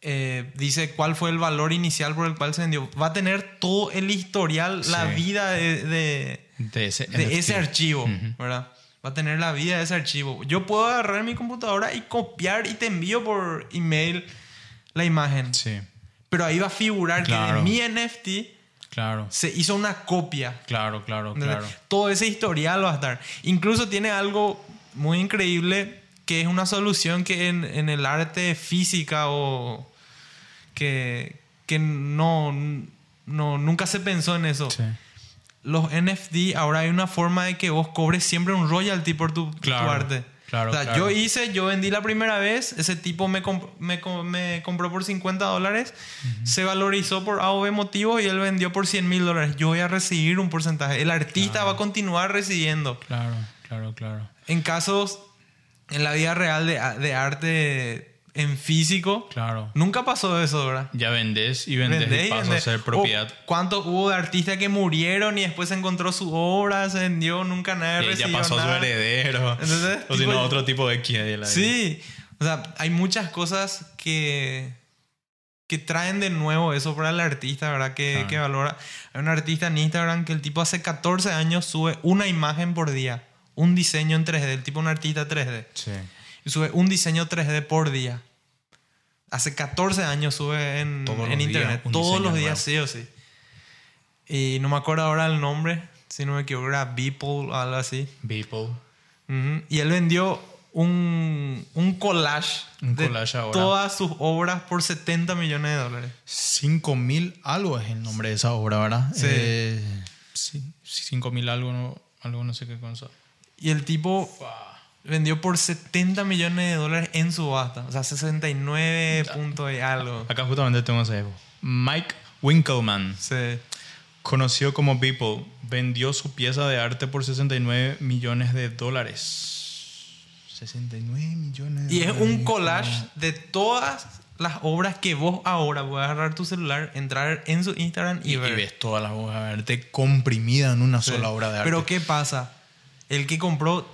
Speaker 2: eh, dice cuál fue el valor inicial por el cual se vendió. Va a tener todo el historial, la vida de, de-
Speaker 1: De ese,
Speaker 2: de
Speaker 1: NFT.
Speaker 2: ese archivo. ¿verdad? Va a tener la vida de ese archivo. Yo puedo agarrar mi computadora y copiar y te envío por email la imagen.
Speaker 1: Sí,
Speaker 2: Pero ahí va a figurar que de mi NFT
Speaker 1: claro,
Speaker 2: se hizo una copia.
Speaker 1: claro, claro, claro.
Speaker 2: Todo ese historial va a estar. Incluso tiene algo muy increíble que es una solución que en, en el arte física o que, que no, no, nunca se pensó en eso.
Speaker 1: Sí.
Speaker 2: Los NFT, ahora hay una forma de que vos cobres siempre un royalty por tu, tu
Speaker 1: Claro,
Speaker 2: arte.
Speaker 1: claro,
Speaker 2: O sea,
Speaker 1: claro.
Speaker 2: yo hice, yo vendí la primera vez, ese tipo me, comp- me, com- me compró por 50 dólares, se valorizó por A o B motivo y él vendió por 100 mil dólares. Yo voy a recibir un porcentaje. El artista va a continuar recibiendo.
Speaker 1: Claro, claro, claro.
Speaker 2: En casos, en la vida real de, de arte en físico,
Speaker 1: Claro.
Speaker 2: nunca pasó eso, ¿verdad?
Speaker 1: Ya vendés y vendés
Speaker 2: Vendés
Speaker 1: y pasa a ser propiedad.
Speaker 2: O ¿Cuántos hubo de artistas que murieron y después se encontró su obra, se vendió, nunca nadie
Speaker 1: ya
Speaker 2: recibió
Speaker 1: pasó
Speaker 2: nada?
Speaker 1: su heredero.
Speaker 2: Entonces,
Speaker 1: o si no, otro tipo de X
Speaker 2: Sí, o sea, hay muchas cosas que, que traen de nuevo eso para el artista, ¿verdad? Que,
Speaker 1: Claro.
Speaker 2: que valora. Hay un artista en Instagram que el tipo hace 14 años sube una imagen por día, un diseño en 3D, el tipo un artista 3D.
Speaker 1: Sí.
Speaker 2: Y sube un diseño 3D por día. Hace 14 años sube en, en
Speaker 1: días
Speaker 2: internet.
Speaker 1: un
Speaker 2: Todos los días,
Speaker 1: nuevo.
Speaker 2: sí o sí. Y no me acuerdo ahora el nombre, si no me equivoco, era Beeple o algo así.
Speaker 1: People.
Speaker 2: Ujú. Y él vendió un, un collage,
Speaker 1: Un
Speaker 2: de
Speaker 1: collage ahora.
Speaker 2: todas sus obras por 70 millones de dólares.
Speaker 1: 5000 algo es el nombre de esa obra, ¿verdad?
Speaker 2: Sí.
Speaker 1: Eh, sí, 5000 algo, no, algo no sé qué cosa.
Speaker 2: Y el tipo vendió por 70 millones de dólares en subasta. O sea, 69 puntos y algo.
Speaker 1: Acá justamente tengo ese. Mike Winkelman,
Speaker 2: Sí.
Speaker 1: conocido como Beeple, vendió su pieza de arte por 69 millones de dólares. 69 millones de
Speaker 2: Y es
Speaker 1: dólares.
Speaker 2: un collage de todas las obras que vos ahora puedes agarrar tu celular, entrar en su Instagram y,
Speaker 1: Y,
Speaker 2: ver.
Speaker 1: y ves toda la obra de arte comprimida en una
Speaker 2: Sí.
Speaker 1: sola obra de arte.
Speaker 2: Pero ¿qué pasa? El que compró,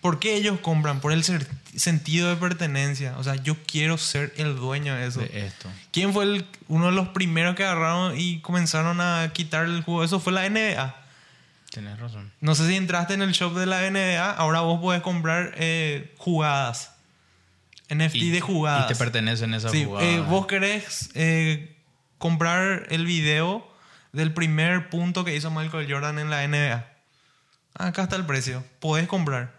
Speaker 2: ¿por qué ellos compran? Por el sentido de pertenencia. O sea, yo quiero ser el dueño de eso.
Speaker 1: de esto.
Speaker 2: ¿Quién fue el- uno de los primeros que agarraron y comenzaron a quitar el juego? Eso fue la NBA.
Speaker 1: Tienes razón.
Speaker 2: No sé si entraste en el shop de la NBA, ahora vos podés comprar eh, jugadas. NFT de jugadas.
Speaker 1: Y te pertenecen esas
Speaker 2: Sí,
Speaker 1: jugadas.
Speaker 2: eh, vos querés eh, comprar el video del primer punto que hizo Michael Jordan en la NBA. Acá está el precio. Podés comprar.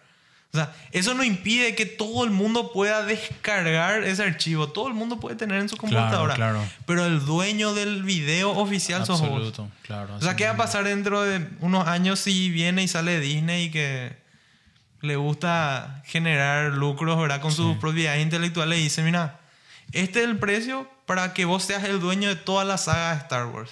Speaker 2: O sea, eso no impide que todo el mundo pueda descargar ese archivo. Todo el mundo puede tener en su
Speaker 1: Claro,
Speaker 2: computadora.
Speaker 1: claro.
Speaker 2: Pero el dueño del video oficial sos vos.
Speaker 1: Absoluto, claro.
Speaker 2: O sea, ¿qué va a pasar dentro de unos años si viene y sale Disney y que le gusta generar lucros, ¿verdad? Con sus propiedades intelectuales y dice, mira, este es el precio para que vos seas el dueño de toda la saga de Star Wars.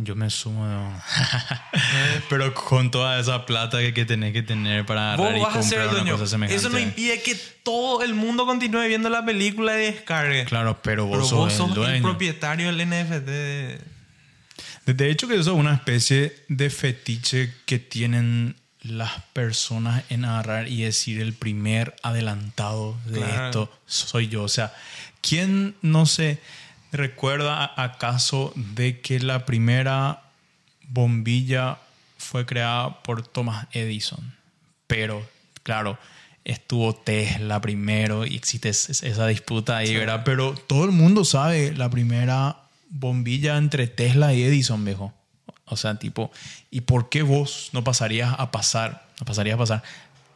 Speaker 1: Yo me sumo. de- Pero con toda esa plata que, que tenés que tener para
Speaker 2: Vos
Speaker 1: y
Speaker 2: vas a ser el dueño.
Speaker 1: semejante.
Speaker 2: Eso no impide que todo el mundo continúe viendo la película y descargue.
Speaker 1: Claro, pero vos
Speaker 2: Pero
Speaker 1: sos,
Speaker 2: vos
Speaker 1: el
Speaker 2: sos el,
Speaker 1: dueño.
Speaker 2: propietario del NFT. de-
Speaker 1: De hecho que eso es una especie de fetiche que tienen las personas en agarrar y decir el primer adelantado de
Speaker 2: Claro.
Speaker 1: esto soy yo. O sea, ¿quién no se recuerda acaso de que la primera bombilla fue creada por Thomas Edison. Pero, claro, estuvo Tesla primero y existe esa disputa ahí, ¿verdad? Pero todo el mundo sabe la primera bombilla entre Tesla y Edison, viejo. O sea, tipo, ¿y por qué vos no pasarías a pasar, no pasarías a pasar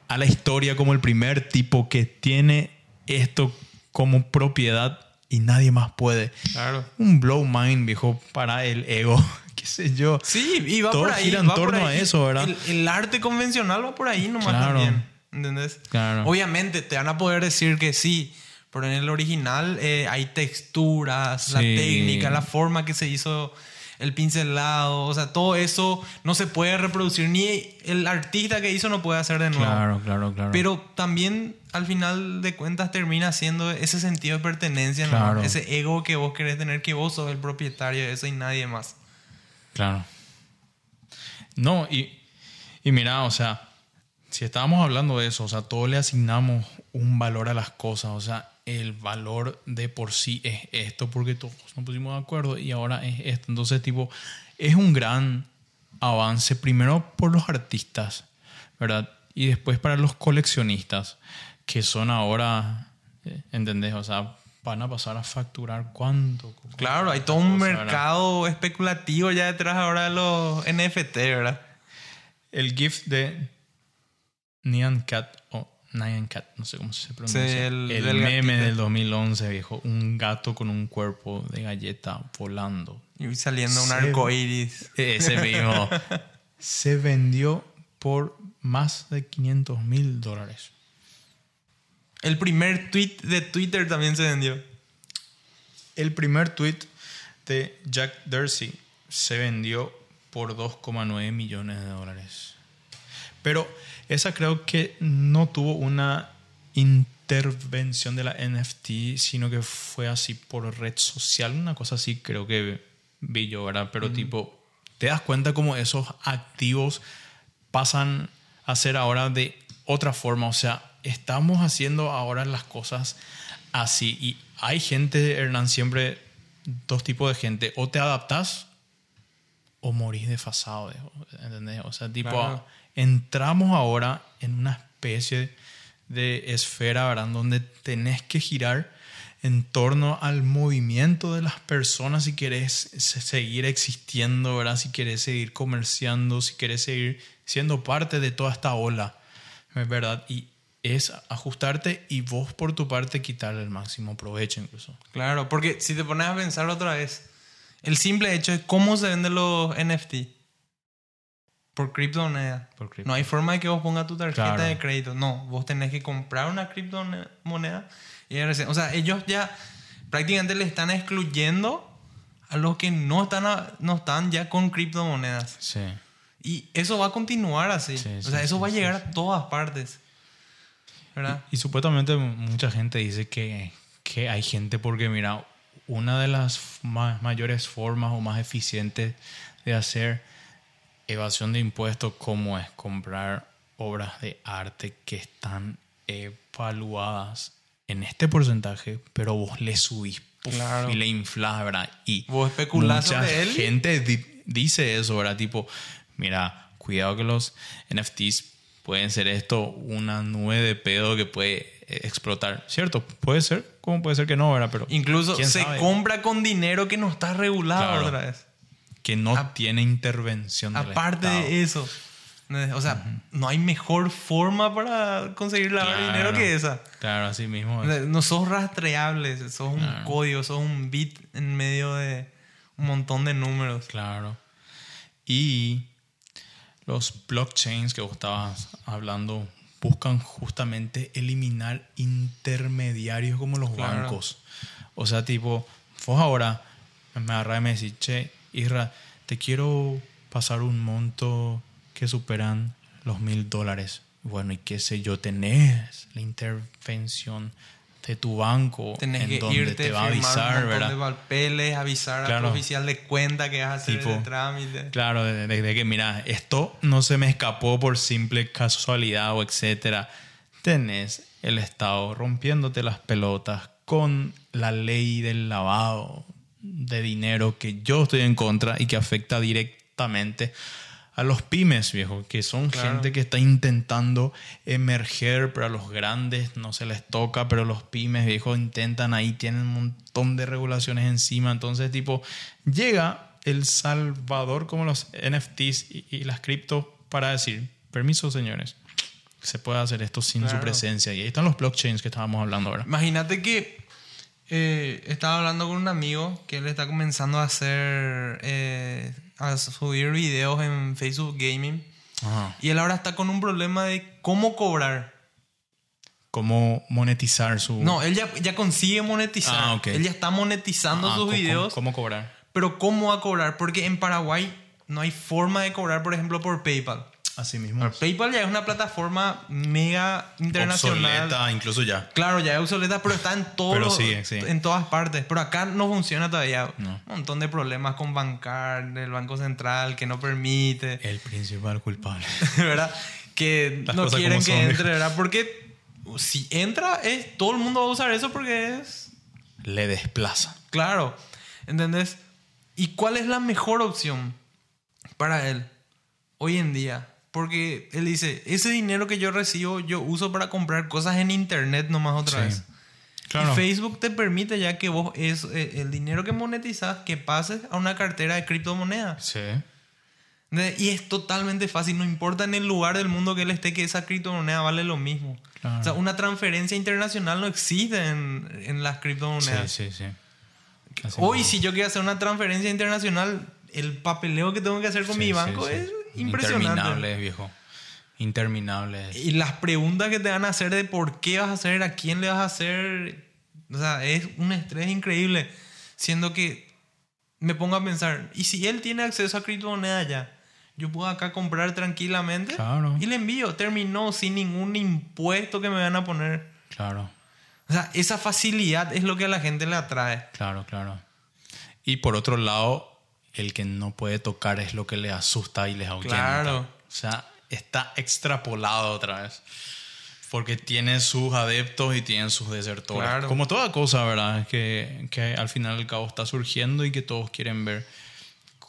Speaker 1: a la historia como el primer tipo que tiene esto como propiedad y nadie más puede?
Speaker 2: Claro.
Speaker 1: Un blow mind, viejo, para el ego, qué sé yo.
Speaker 2: Sí, y va
Speaker 1: Todo
Speaker 2: por ahí.
Speaker 1: gira en
Speaker 2: va por
Speaker 1: torno
Speaker 2: ahí.
Speaker 1: a eso, ¿verdad?
Speaker 2: El, el arte convencional va por ahí nomás
Speaker 1: Claro.
Speaker 2: también. ¿Entendés?
Speaker 1: Claro.
Speaker 2: Obviamente te van a poder decir que sí, pero en el original eh, hay texturas, la
Speaker 1: Sí.
Speaker 2: técnica, la forma que se hizo el pincelado, o sea, todo eso no se puede reproducir, ni el artista que hizo no puede hacer de nuevo.
Speaker 1: Claro, claro, claro.
Speaker 2: Pero también al final de cuentas termina siendo ese sentido de pertenencia, ese ego que vos querés tener, que vos sos el propietario de eso y nadie más.
Speaker 1: Claro. No, y, y mira, o sea, si estábamos hablando de eso, o sea, todos le asignamos un valor a las cosas, o sea, el valor de por sí es esto, porque todos nos pusimos de acuerdo y ahora es esto. Entonces, tipo, es un gran avance, primero por los artistas, ¿verdad? Y después para los coleccionistas, que son ahora, eh, ¿entendés? O sea, van a pasar a facturar cuánto.
Speaker 2: Claro, hay todo un mercado especulativo ya detrás ahora de los NFT, ¿verdad?
Speaker 1: El GIF de Nyan Cat o Nyan Cat, no sé cómo se pronuncia.
Speaker 2: Sí, el
Speaker 1: el
Speaker 2: del
Speaker 1: meme
Speaker 2: gatito.
Speaker 1: del 2011, viejo. Un gato con un cuerpo de galleta volando.
Speaker 2: Y saliendo un arco iris.
Speaker 1: Ese mismo. se vendió por más de 500 mil dólares.
Speaker 2: El primer tweet de Twitter también se vendió.
Speaker 1: El primer tweet de Jack Dorsey se vendió por 2,9 millones de dólares. Pero esa creo que no tuvo una intervención de la NFT, sino que fue así por red social, una cosa así creo que vi yo, ¿verdad? Pero tipo, te das cuenta como esos activos pasan a ser ahora de otra forma, o sea, estamos haciendo ahora las cosas así y hay gente, Hernán, siempre dos tipos de gente, o te adaptas o morís desfasado, ¿entendés? O sea, tipo,
Speaker 2: Claro.
Speaker 1: entramos ahora en una especie de esfera, ¿verdad? Donde tenés que girar en torno al movimiento de las personas si querés se- seguir existiendo, ¿verdad? Si querés seguir comerciando, si querés seguir siendo parte de toda esta ola, ¿es verdad? Y es ajustarte y vos por tu parte quitarle el máximo provecho incluso.
Speaker 2: Claro, porque si te pones a pensar otra vez, el simple hecho de cómo se venden los NFT por criptomoneda.
Speaker 1: Por cripto.
Speaker 2: No hay forma de que vos pongas tu tarjeta
Speaker 1: Claro.
Speaker 2: de crédito. No, vos tenés que comprar una criptomoneda. Y recién- o sea, ellos ya prácticamente le están excluyendo a los que no están, a- no están ya con criptomonedas.
Speaker 1: Sí.
Speaker 2: Y eso va a continuar así.
Speaker 1: Sí,
Speaker 2: o
Speaker 1: sí,
Speaker 2: sea, eso va a llegar a todas partes. ¿Verdad?
Speaker 1: Y supuestamente mucha gente dice que, que hay gente porque, mira, una de las ma- mayores formas o más eficientes de hacer evasión de impuestos como es comprar obras de arte que están evaluadas en este porcentaje, pero vos le subís
Speaker 2: Claro.
Speaker 1: y le inflás, ¿verdad? Y
Speaker 2: Vos especulás
Speaker 1: mucha
Speaker 2: sobre él.
Speaker 1: gente di- dice eso, ¿verdad? Tipo, mira, cuidado que los NFTs pueden ser esto una nube de pedo que puede eh, explotar. ¿Cierto? Puede ser, como puede ser que no, ¿verdad? Pero
Speaker 2: Incluso
Speaker 1: ¿quién
Speaker 2: se
Speaker 1: sabe?
Speaker 2: compra con dinero que no está regulado
Speaker 1: Claro.
Speaker 2: otra vez.
Speaker 1: que no
Speaker 2: A-
Speaker 1: tiene intervención
Speaker 2: Aparte de eso. O sea, no hay mejor forma para conseguir lavar
Speaker 1: Claro.
Speaker 2: dinero que esa.
Speaker 1: Claro, así mismo.
Speaker 2: No sos rastreables, sos un
Speaker 1: Claro.
Speaker 2: código, sos un bit en medio de un montón de números.
Speaker 1: Claro. Y los blockchains que vos estabas hablando buscan justamente eliminar intermediarios como los
Speaker 2: Claro.
Speaker 1: bancos. O sea, tipo, vos ahora me agarras y me decís, che, Isra, te quiero pasar un monto que superan los mil dólares. Bueno, y qué sé yo, tenés la intervención de tu banco
Speaker 2: Tenés
Speaker 1: en
Speaker 2: que
Speaker 1: donde
Speaker 2: irte,
Speaker 1: te va a avisar,
Speaker 2: un
Speaker 1: ¿verdad?
Speaker 2: de papeles, avisar
Speaker 1: Claro.
Speaker 2: al oficial de cuenta que vas a hacer
Speaker 1: Tipo,
Speaker 2: el trámite.
Speaker 1: Claro, de, de- de que mira, esto no se me escapó por simple casualidad o etcétera. Tenés el Estado rompiéndote las pelotas con la ley del lavado de dinero que yo estoy en contra y que afecta directamente a los pymes, viejo, que son gente que está intentando emerger, pero a los grandes no se les toca, pero los pymes, viejo, intentan ahí, tienen un montón de regulaciones encima. Entonces, tipo, llega el salvador como los NFTs y, las cripto para decir, permiso, señores, se puede hacer esto sin su presencia. Y ahí están los blockchains que estábamos hablando ahora.
Speaker 2: Imagínate que eh, estaba hablando con un amigo que él está comenzando a hacer, eh, a subir videos en Facebook Gaming. Y él ahora está con un problema de cómo cobrar.
Speaker 1: Cómo monetizar su...
Speaker 2: No, él ya, consigue monetizar. Ah, Él ya está monetizando ah, sus videos.
Speaker 1: ¿Cómo cobrar?
Speaker 2: Pero ¿cómo va a cobrar? Porque en Paraguay no hay forma de cobrar, por ejemplo, por PayPal.
Speaker 1: Así mismo.
Speaker 2: PayPal ya es una plataforma mega internacional.
Speaker 1: Obsoleta, incluso ya.
Speaker 2: Claro, ya es obsoleta, pero está en todo, en todas partes. Pero acá no funciona todavía. Un montón de problemas con bancar, del Banco Central, que no permite.
Speaker 1: El principal culpable.
Speaker 2: ¿Verdad? Que no quieren que entre, ¿verdad? Porque si entra, es, todo el mundo va a usar eso porque es...
Speaker 1: Le desplaza.
Speaker 2: Claro. ¿Entendés? ¿Y cuál es la mejor opción para él hoy en día? Porque él dice, ese dinero que yo recibo yo uso para comprar cosas en internet nomás otra vez. Y Facebook te permite ya que vos es eh, el dinero que monetizas que pases a una cartera de criptomonedas.
Speaker 1: Sí.
Speaker 2: Y es totalmente fácil, no importa en el lugar del mundo que él esté que esa criptomoneda vale lo mismo. O sea, una transferencia internacional no existe en, en las criptomonedas.
Speaker 1: Sí, sí,
Speaker 2: sí. Hoy, si yo quiero hacer una transferencia internacional, el papeleo que tengo que hacer con mi banco es Impresionante.
Speaker 1: Interminables, viejo. Interminables.
Speaker 2: Y las preguntas que te van a hacer de por qué vas a hacer, a quién le vas a hacer. O sea, es un estrés increíble. Siendo que me pongo a pensar, ¿y si él tiene acceso a criptomonedas ya? Yo puedo acá comprar tranquilamente
Speaker 1: claro.
Speaker 2: y le envío. Terminó sin ningún impuesto que me van a poner.
Speaker 1: Claro.
Speaker 2: O sea, esa facilidad es lo que a la gente le atrae.
Speaker 1: Claro, claro. Y por otro lado, el que no puede tocar es lo que le asusta y les ahuyenta. Claro. O sea, está extrapolado otra vez. Porque tiene sus adeptos y tiene sus desertores. Como toda cosa, ¿verdad? Que, que al final al cabo está surgiendo y que todos quieren ver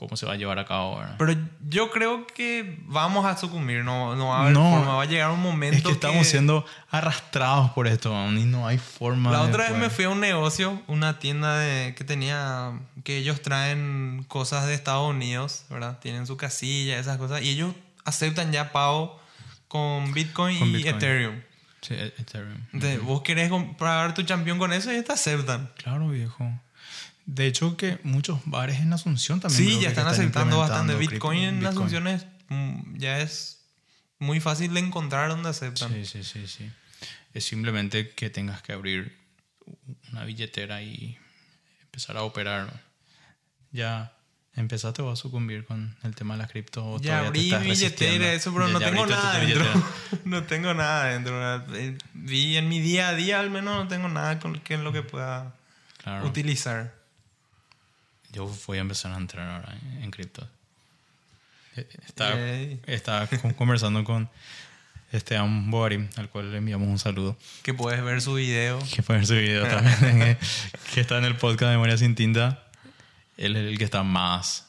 Speaker 1: cómo se va a llevar a cabo.
Speaker 2: Pero yo creo que vamos a sucumbir, no, no va a haber forma, va a llegar un momento.
Speaker 1: Es que, estamos siendo arrastrados por esto y no hay forma.
Speaker 2: La otra vez me fui a un negocio, una tienda de, que tenía, que ellos traen cosas de Estados Unidos, ¿verdad? Tienen su casilla, esas cosas, y ellos aceptan ya pago con Bitcoin, y Ethereum.
Speaker 1: Sí, Ethereum.
Speaker 2: Entonces, vos querés comprar tu campeón con eso y te aceptan.
Speaker 1: Claro, viejo. De hecho, que muchos bares en Asunción también.
Speaker 2: Sí, ya están, aceptando bastante. Bitcoin en Asunción es, mm, ya es muy fácil de encontrar donde aceptan.
Speaker 1: Sí, sí, sí, sí. Es simplemente que tengas que abrir una billetera y empezar a operar. Ya empezaste o vas a sucumbir con el tema de la cripto.
Speaker 2: Ya abrí mi billetera, eso, pero no tengo nada dentro. no tengo nada dentro. Vi en mi día a día al menos no tengo nada con que en lo que pueda utilizar.
Speaker 1: Yo voy a empezar a entrar ahora en, cripto. Estaba, conversando con Esteban Boari, al cual le enviamos un saludo.
Speaker 2: Que puedes ver su video.
Speaker 1: Que puedes ver su video también. que está en el podcast de Memoria Sin Tinta. Él es el que está más,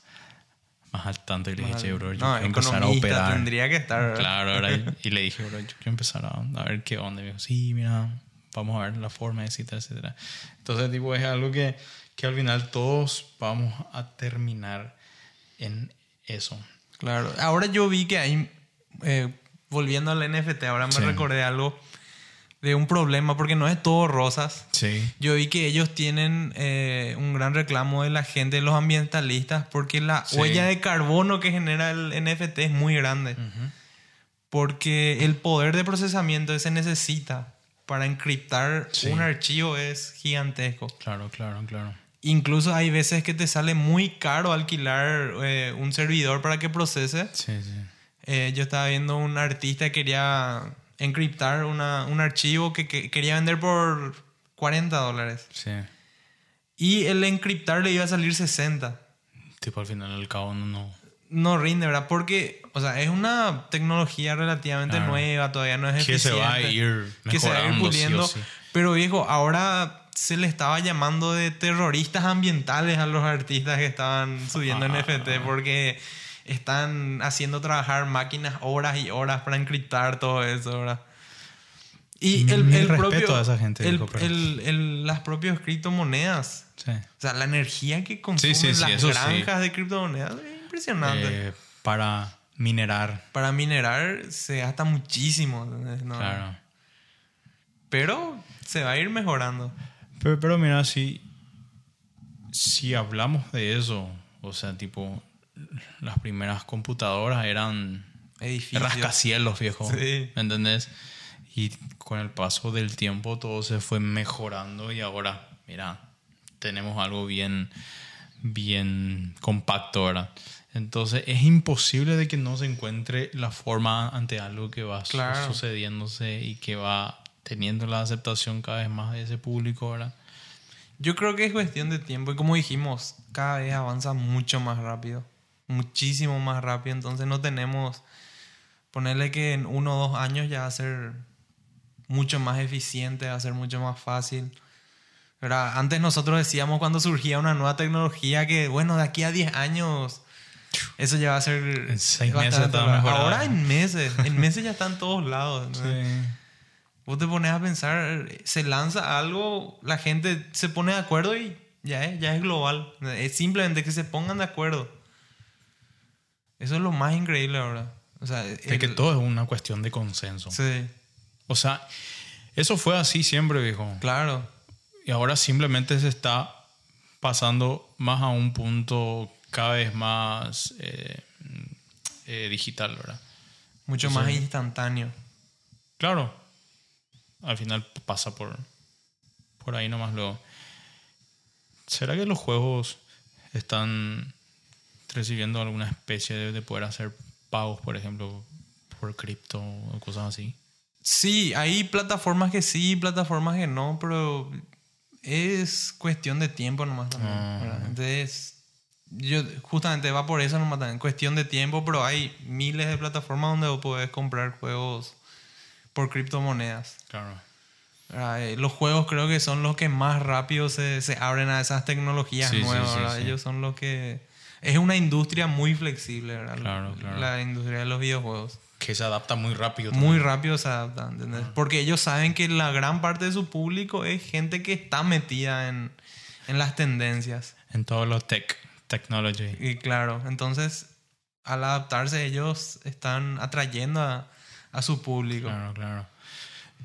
Speaker 1: más al tanto. Y le dije, bro, yo quiero empezar a operar.
Speaker 2: tendría que estar.
Speaker 1: Claro, ahora y, le dije, bro, yo quiero empezar a, a ver qué onda. Y me dijo, sí, mira, vamos a ver la forma, etcétera, etcétera. Entonces, tipo, es algo que que al final todos vamos a terminar en eso.
Speaker 2: Claro. Ahora yo vi que hay, eh, volviendo al NFT, ahora me recordé algo de un problema, porque no es todo rosas.
Speaker 1: Sí.
Speaker 2: Yo vi que ellos tienen eh, un gran reclamo de la gente, de los ambientalistas, porque la huella de carbono que genera el NFT es muy grande. Porque el poder de procesamiento se necesita para encriptar un archivo es gigantesco.
Speaker 1: Claro, claro, claro.
Speaker 2: Incluso hay veces que te sale muy caro alquilar eh, un servidor para que procese.
Speaker 1: Sí, sí.
Speaker 2: Eh, yo estaba viendo un artista que quería encriptar una, un archivo que, quería vender por 40 dólares.
Speaker 1: Sí.
Speaker 2: Y el encriptar le iba a salir 60.
Speaker 1: Tipo, al final al cabo no...
Speaker 2: No rinde, ¿verdad? Porque, o sea, es una tecnología relativamente nueva, todavía no es
Speaker 1: que se va a ir
Speaker 2: que se va a ir puliendo. Pero viejo, ahora se le estaba llamando de terroristas ambientales a los artistas que estaban subiendo NFT porque están haciendo trabajar máquinas horas y horas para encriptar todo eso, ¿verdad? Y el, el
Speaker 1: respeto
Speaker 2: propio,
Speaker 1: a esa gente,
Speaker 2: el- el- las propias criptomonedas,
Speaker 1: Sí.
Speaker 2: o sea, la energía que consumen
Speaker 1: sí, sí,
Speaker 2: las
Speaker 1: sí.
Speaker 2: granjas de criptomonedas es impresionante.
Speaker 1: Eh, para minerar.
Speaker 2: Para minerar se gasta muchísimo,
Speaker 1: Claro.
Speaker 2: pero se va a ir mejorando.
Speaker 1: Pero, pero mira, si, si hablamos de eso, o sea, tipo, las primeras computadoras eran
Speaker 2: Edificios.
Speaker 1: rascacielos, viejo.
Speaker 2: Sí.
Speaker 1: ¿Me entendés? Y con el paso del tiempo todo se fue mejorando y ahora, mira, tenemos algo bien, bien compacto, ¿verdad? Entonces es imposible de que no se encuentre la forma ante algo que va
Speaker 2: Claro.
Speaker 1: sucediéndose y que va teniendo la aceptación cada vez más de ese público, ¿verdad?
Speaker 2: Yo creo que es cuestión de tiempo y como dijimos, cada vez avanza mucho más rápido, muchísimo más rápido, entonces no tenemos, ponerle que en uno o dos años ya va a ser mucho más eficiente, va a ser mucho más fácil. ¿verdad? Antes nosotros decíamos cuando surgía una nueva tecnología que, bueno, de aquí a 10 años eso ya va a ser...
Speaker 1: En seis meses estaba mejorado.
Speaker 2: Ahora en meses, en meses ya están en todos lados. ¿no? Vos te pones a pensar, se lanza algo, la gente se pone de acuerdo y ya es, ya es global. Es simplemente que se pongan de acuerdo. Eso es lo más increíble ahora. O sea,
Speaker 1: que todo es una cuestión de consenso.
Speaker 2: Sí,
Speaker 1: O sea, eso fue así siempre, viejo.
Speaker 2: claro.
Speaker 1: Y ahora simplemente se está pasando más a un punto cada vez más eh, eh, digital, ¿verdad?
Speaker 2: Mucho más instantáneo.
Speaker 1: Claro, al final pasa por, por ahí nomás luego. ¿Será que los juegos están recibiendo alguna especie de, de poder hacer pagos, por ejemplo, por cripto o cosas así?
Speaker 2: Sí, hay plataformas que sí, plataformas que no, pero es cuestión de tiempo nomás también.
Speaker 1: Ah.
Speaker 2: Entonces, yo justamente va por eso nomás también, cuestión de tiempo, pero hay miles de plataformas donde vos podés comprar juegos por criptomonedas.
Speaker 1: Claro.
Speaker 2: ¿verdad? Eh, Los juegos creo que son los que más rápido se, se abren a esas tecnologías
Speaker 1: Sí,
Speaker 2: nuevas,
Speaker 1: sí, sí.
Speaker 2: Ellos son los que... Es una industria muy flexible, ¿verdad?
Speaker 1: Claro, claro.
Speaker 2: La industria de los videojuegos
Speaker 1: Que se adapta muy rápido.
Speaker 2: muy rápido se adaptan, ¿entendés? Porque ellos saben que la gran parte de su público es gente que está metida en, en las tendencias.
Speaker 1: En todos los tech, technology.
Speaker 2: Y claro, entonces al adaptarse ellos están atrayendo a, a su público.
Speaker 1: Claro, claro.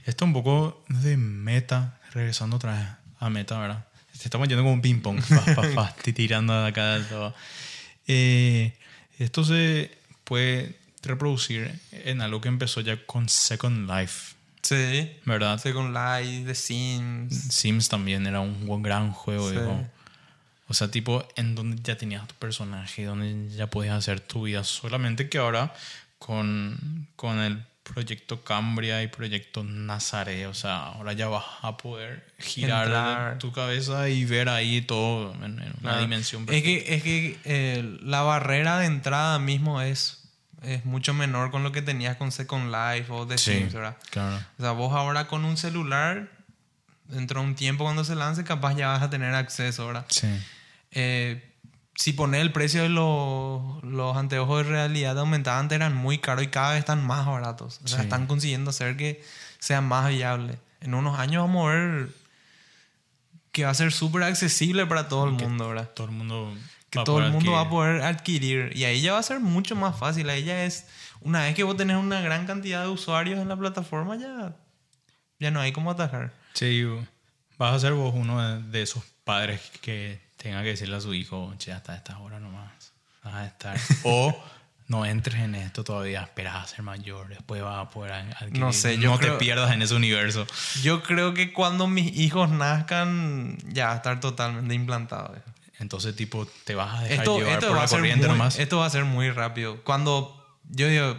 Speaker 1: Esto un poco de meta, regresando otra vez a meta, ¿verdad? Estamos yendo como un ping-pong, tirando de acá de todo. Eh, esto se puede reproducir en algo que empezó ya con Second Life,
Speaker 2: Sí.
Speaker 1: ¿verdad?
Speaker 2: Second Life, The Sims.
Speaker 1: Sims también era un gran juego,
Speaker 2: Sí.
Speaker 1: digo. O sea, tipo, en donde ya tenías tu personaje, donde ya podías hacer tu vida. Solamente que ahora con, con el proyecto Cambria y proyecto Nazaré, o sea, ahora ya vas a poder girar
Speaker 2: Entrar.
Speaker 1: tu cabeza y ver ahí todo en, en una
Speaker 2: Claro.
Speaker 1: dimensión.
Speaker 2: Es que, es que eh, la barrera de entrada mismo es, es mucho menor con lo que tenías con Second Life o The
Speaker 1: Sí,
Speaker 2: Sims, ¿verdad?
Speaker 1: claro.
Speaker 2: O sea, vos ahora con un celular, dentro de un tiempo cuando se lance, capaz ya vas a tener acceso, ¿verdad?
Speaker 1: Sí.
Speaker 2: Eh, si pones el precio de los, los anteojos de realidad aumentada, antes eran muy caros y cada vez están más baratos. O sea,
Speaker 1: Sí.
Speaker 2: están consiguiendo hacer que sea más viable. En unos años vamos a ver que va a ser súper accesible para todo el mundo, ¿verdad?
Speaker 1: Todo el mundo.
Speaker 2: Que todo el mundo va a
Speaker 1: adquirir.
Speaker 2: poder adquirir. Y ahí ya va a ser mucho más fácil. Ahí ya es, una vez que vos tenés una gran cantidad de usuarios en la plataforma, ya, ya no hay cómo atajar.
Speaker 1: Sí, vas a ser vos uno de, de esos padres que tenga que decirle a su hijo, che, hasta esta hora nomás vas a estar. o no entres en esto todavía, esperas a ser mayor, después vas a poder adquirir.
Speaker 2: No sé, yo
Speaker 1: No
Speaker 2: creo-
Speaker 1: te pierdas en ese universo.
Speaker 2: Yo creo que cuando mis hijos nazcan, ya va a estar totalmente implantado.
Speaker 1: Entonces, tipo, te vas a dejar
Speaker 2: Esto,
Speaker 1: llevar
Speaker 2: esto
Speaker 1: por
Speaker 2: va
Speaker 1: la corriente
Speaker 2: muy,
Speaker 1: nomás.
Speaker 2: esto va a ser muy rápido. Cuando yo digo,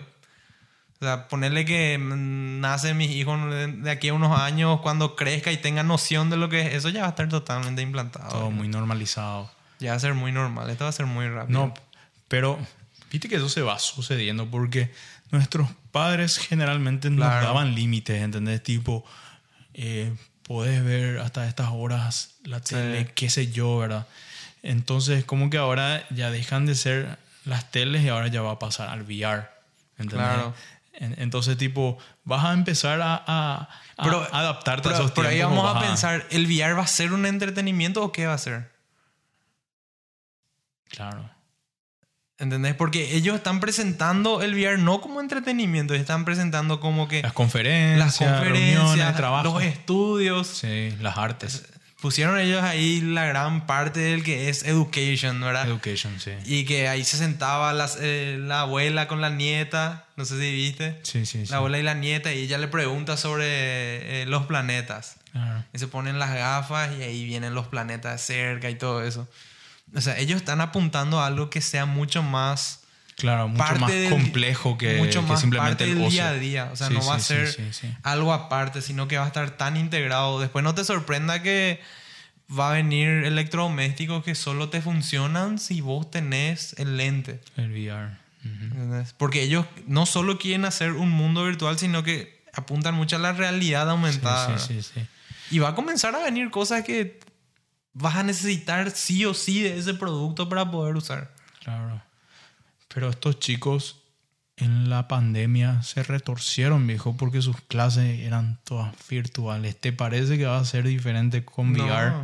Speaker 2: o sea, ponerle que mm, nacen mis hijos de aquí a unos años, cuando crezca y tenga noción de lo que es, eso ya va a estar totalmente implantado.
Speaker 1: Todo muy normalizado.
Speaker 2: Ya va a ser muy normal. Esto va a ser muy rápido.
Speaker 1: No, pero viste que eso se va sucediendo porque nuestros padres generalmente
Speaker 2: Claro.
Speaker 1: nos daban límites, ¿entendés? Tipo, eh, podés ver hasta estas horas la tele,
Speaker 2: Sí.
Speaker 1: qué sé yo, ¿verdad? Entonces, como que ahora ya dejan de ser las teles y ahora ya va a pasar al VR. ¿entendés?
Speaker 2: Claro.
Speaker 1: En- Entonces, tipo, vas a empezar a, a- a
Speaker 2: Pero-
Speaker 1: adaptarte a esos
Speaker 2: pero ahí
Speaker 1: tiempos,
Speaker 2: vamos a pensar, ¿el VR va a ser un entretenimiento o qué va a ser?
Speaker 1: Claro.
Speaker 2: ¿Entendés? Porque ellos están presentando el VR no como entretenimiento, están presentando como que
Speaker 1: Las conferencias,
Speaker 2: las
Speaker 1: reuniones,
Speaker 2: conferencias,
Speaker 1: trabajo.
Speaker 2: los estudios.
Speaker 1: Sí, las artes.
Speaker 2: Pusieron ellos ahí la gran parte del que es education, ¿verdad?
Speaker 1: Education, sí.
Speaker 2: Y que ahí se sentaba las- eh, la abuela con la nieta, no sé si viste.
Speaker 1: Sí, sí, sí.
Speaker 2: La abuela y la nieta, y ella le pregunta sobre eh, los planetas. Y se ponen las gafas y ahí vienen los planetas cerca y todo eso. O sea, ellos están apuntando a algo que sea mucho más
Speaker 1: Claro, mucho
Speaker 2: parte
Speaker 1: más
Speaker 2: del-
Speaker 1: complejo que,
Speaker 2: mucho
Speaker 1: que
Speaker 2: más
Speaker 1: simplemente
Speaker 2: parte
Speaker 1: el ocio.
Speaker 2: día a día. O sea,
Speaker 1: Sí,
Speaker 2: no va a ser
Speaker 1: sí.
Speaker 2: algo aparte, sino que va a estar tan integrado. Después no te sorprenda que va a venir electrodomésticos que solo te funcionan si vos tenés el lente.
Speaker 1: El VR.
Speaker 2: Porque ellos no solo quieren hacer un mundo virtual, sino que apuntan mucho a la realidad aumentada.
Speaker 1: Sí, sí, sí, sí.
Speaker 2: Y va a comenzar a venir cosas que vas a necesitar sí o sí de ese producto para poder usar.
Speaker 1: Claro. Pero estos chicos en la pandemia se retorcieron, viejo, porque sus clases eran todas virtuales. ¿Te parece que va a ser diferente con
Speaker 2: No.
Speaker 1: VR?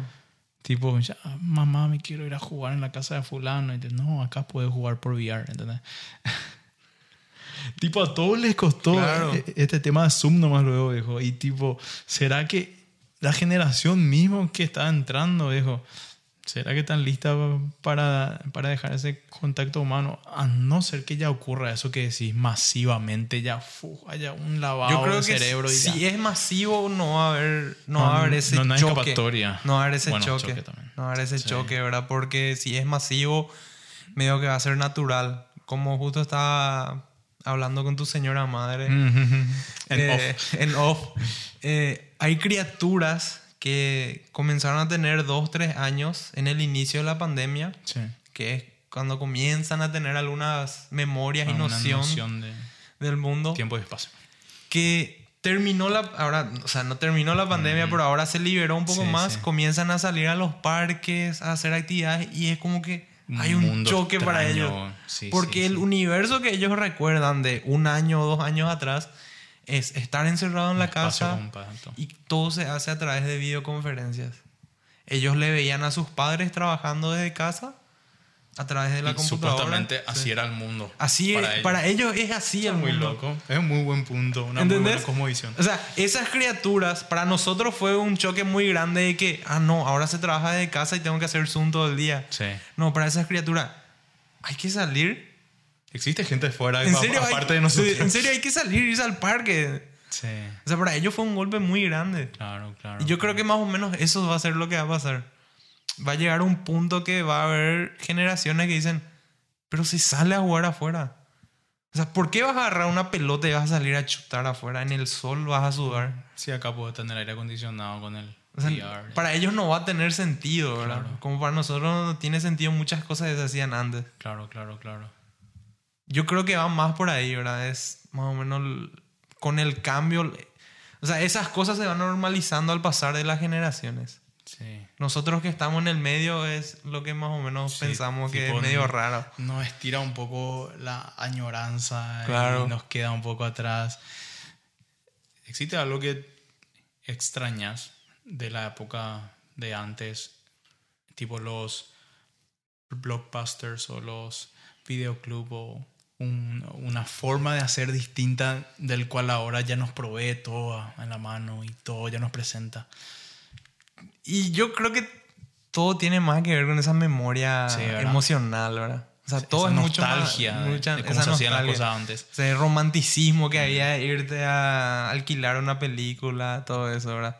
Speaker 1: Tipo, ya, mamá, me quiero ir a jugar en la casa de fulano. Y te- no, acá puedes jugar por VR, ¿entendés? tipo, a todos les costó
Speaker 2: Claro.
Speaker 1: e- este tema de Zoom nomás luego, viejo. Y tipo, ¿será que la generación mismo que está entrando, viejo, ¿será que están lista para, para dejar ese contacto humano? A no ser que ya ocurra eso que decís masivamente, ya fu, haya un lavado
Speaker 2: Yo creo
Speaker 1: de
Speaker 2: que
Speaker 1: cerebro y
Speaker 2: si
Speaker 1: ya.
Speaker 2: es masivo no va a haber, no,
Speaker 1: No,
Speaker 2: va a haber ese
Speaker 1: no, no hay
Speaker 2: choque. No va a haber ese
Speaker 1: Bueno,
Speaker 2: choque. No va a haber ese
Speaker 1: Sí.
Speaker 2: choque, ¿verdad? Porque si es masivo, medio que va a ser natural. Como justo estaba hablando con tu señora madre.
Speaker 1: En
Speaker 2: eh,
Speaker 1: off.
Speaker 2: en off. Eh, hay criaturas que comenzaron a tener dos, tres años en el inicio de la pandemia,
Speaker 1: Sí.
Speaker 2: que es cuando comienzan a tener algunas memorias y
Speaker 1: Una
Speaker 2: noción,
Speaker 1: noción de
Speaker 2: del mundo,
Speaker 1: tiempo y espacio.
Speaker 2: que terminó la, ahora, o sea, no terminó la pandemia, pero ahora se liberó un poco
Speaker 1: Sí,
Speaker 2: más,
Speaker 1: sí.
Speaker 2: comienzan a salir a los parques, a hacer actividades y es como que hay un
Speaker 1: mundo
Speaker 2: choque para
Speaker 1: extraño.
Speaker 2: ellos.
Speaker 1: Sí,
Speaker 2: Porque el universo que ellos recuerdan de un año o dos años atrás es estar encerrado en la casa y todo se hace a través de videoconferencias. Ellos le veían a sus padres trabajando desde casa a través de la
Speaker 1: Y
Speaker 2: computadora.
Speaker 1: supuestamente
Speaker 2: Sí.
Speaker 1: así era el mundo.
Speaker 2: Así es, para ellos. es así
Speaker 1: Eso
Speaker 2: el
Speaker 1: es muy
Speaker 2: mundo.
Speaker 1: loco. Es un muy buen punto. Una muy
Speaker 2: ¿Entendés?
Speaker 1: buena cosmovisión.
Speaker 2: O sea, esas criaturas, para nosotros fue un choque muy grande de que, ah, no, ahora se trabaja desde casa y tengo que hacer Zoom todo el día.
Speaker 1: Sí.
Speaker 2: No, para esas criaturas, hay que salir.
Speaker 1: Existe gente fuera,
Speaker 2: En serio, hay-
Speaker 1: aparte de nosotros.
Speaker 2: En serio, hay que salir, irse al parque.
Speaker 1: Sí,
Speaker 2: O sea, para ellos fue un golpe muy grande.
Speaker 1: claro, claro.
Speaker 2: Y yo creo que más o menos eso va a ser lo que va a pasar. Va a llegar un punto que va a haber generaciones que dicen, pero si sale a jugar afuera. O sea, ¿por qué vas a agarrar una pelota y vas a salir a chutar afuera? En el sol vas a sudar.
Speaker 1: Sí, acá puedo tener aire acondicionado con el
Speaker 2: O sea,
Speaker 1: VR.
Speaker 2: para ellos no va a tener sentido, ¿verdad?
Speaker 1: Claro.
Speaker 2: Como para nosotros no tiene sentido muchas cosas que se hacían antes.
Speaker 1: Claro, claro, claro.
Speaker 2: Yo creo que va más por ahí, ¿verdad? Es más o menos con el cambio. O sea, esas cosas se van normalizando al pasar de las generaciones.
Speaker 1: Sí.
Speaker 2: Nosotros que estamos en el medio es lo que más o menos
Speaker 1: Sí,
Speaker 2: pensamos que es medio raro.
Speaker 1: Nos estira un poco la añoranza
Speaker 2: Claro.
Speaker 1: y nos queda un poco atrás. ¿Existe algo que extrañas de la época de antes? Tipo los blockbusters o los videoclub o un- una forma de hacer distinta del cual ahora ya nos provee todo en la mano y todo ya nos presenta.
Speaker 2: Y yo creo que todo tiene más que ver con esa memoria
Speaker 1: Sí, ¿verdad?
Speaker 2: emocional, ¿verdad? O sea, todo
Speaker 1: Esa
Speaker 2: es mucho más-
Speaker 1: nostalgia de-
Speaker 2: mucha-
Speaker 1: de cómo se hacían las
Speaker 2: nostalgia.
Speaker 1: cosas antes.
Speaker 2: O sea, el romanticismo que había de irte a alquilar una película, todo eso, ¿verdad?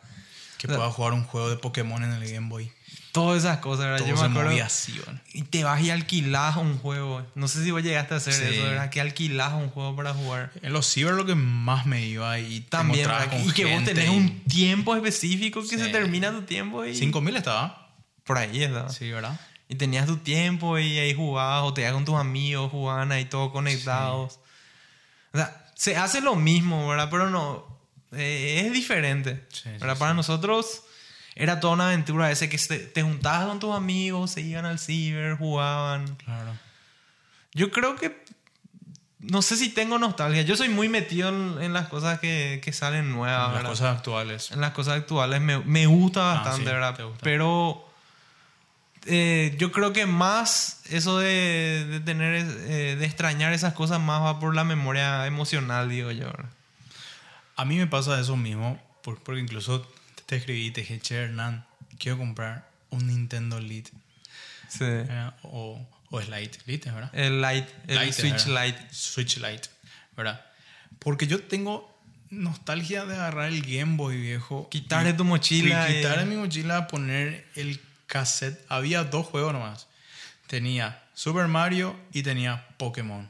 Speaker 1: Que
Speaker 2: O sea,
Speaker 1: pueda jugar un juego de Pokémon en el Game Boy.
Speaker 2: Todas esas cosas, ¿verdad?
Speaker 1: Todo
Speaker 2: Yo me acuerdo.
Speaker 1: movía así.
Speaker 2: Y te vas y alquilas un juego. No sé si vos llegaste a hacer
Speaker 1: Sí.
Speaker 2: eso, ¿verdad? Que alquilas un juego para jugar.
Speaker 1: En los ciber lo que más me iba y
Speaker 2: También, Y que vos tenés un tiempo específico que
Speaker 1: Sí.
Speaker 2: se termina tu tiempo y...
Speaker 1: 5000 estaba.
Speaker 2: Por ahí estaba.
Speaker 1: Sí, ¿verdad?
Speaker 2: Y tenías tu tiempo y ahí jugabas o te ibas con tus amigos, jugaban ahí todos conectados. O sea, se hace lo mismo, ¿verdad? Pero no... eh, es diferente. ¿verdad? Para nosotros era toda una aventura ese que te, te juntabas con tus amigos, se iban al ciber, jugaban.
Speaker 1: Claro.
Speaker 2: Yo creo que. No sé si tengo nostalgia. Yo soy muy metido en, en las cosas que, que salen nuevas.
Speaker 1: Las
Speaker 2: ¿verdad?
Speaker 1: cosas actuales.
Speaker 2: En las cosas actuales me, me gusta
Speaker 1: Ah,
Speaker 2: bastante,
Speaker 1: sí,
Speaker 2: ¿verdad?
Speaker 1: gusta.
Speaker 2: Pero. eh, yo creo que más eso de, de tener. eh, de extrañar esas cosas más va por la memoria emocional, digo yo. ¿verdad?
Speaker 1: A mí me pasa eso mismo, por- porque incluso te escribí te dije, che, Hernán, quiero comprar un Nintendo Lite
Speaker 2: Sí.
Speaker 1: eh, o, o es Lite, Lite, ¿verdad?
Speaker 2: El Lite, el
Speaker 1: Lite,
Speaker 2: Switch
Speaker 1: ¿verdad?
Speaker 2: Lite.
Speaker 1: Switch Lite, ¿verdad? Porque yo tengo nostalgia de agarrar el Game Boy viejo.
Speaker 2: Quitar de tu mochila.
Speaker 1: y quitar
Speaker 2: y-
Speaker 1: de mi mochila, poner el cassette. Había dos juegos nomás. Tenía Super Mario y tenía Pokémon.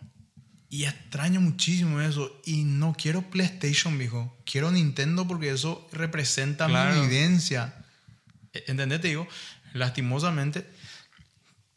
Speaker 1: Y extraño muchísimo eso. Y no quiero PlayStation, viejo. Quiero Nintendo porque eso representa
Speaker 2: Claro.
Speaker 1: mi vivencia. E- ¿Entendés? Te digo, lastimosamente,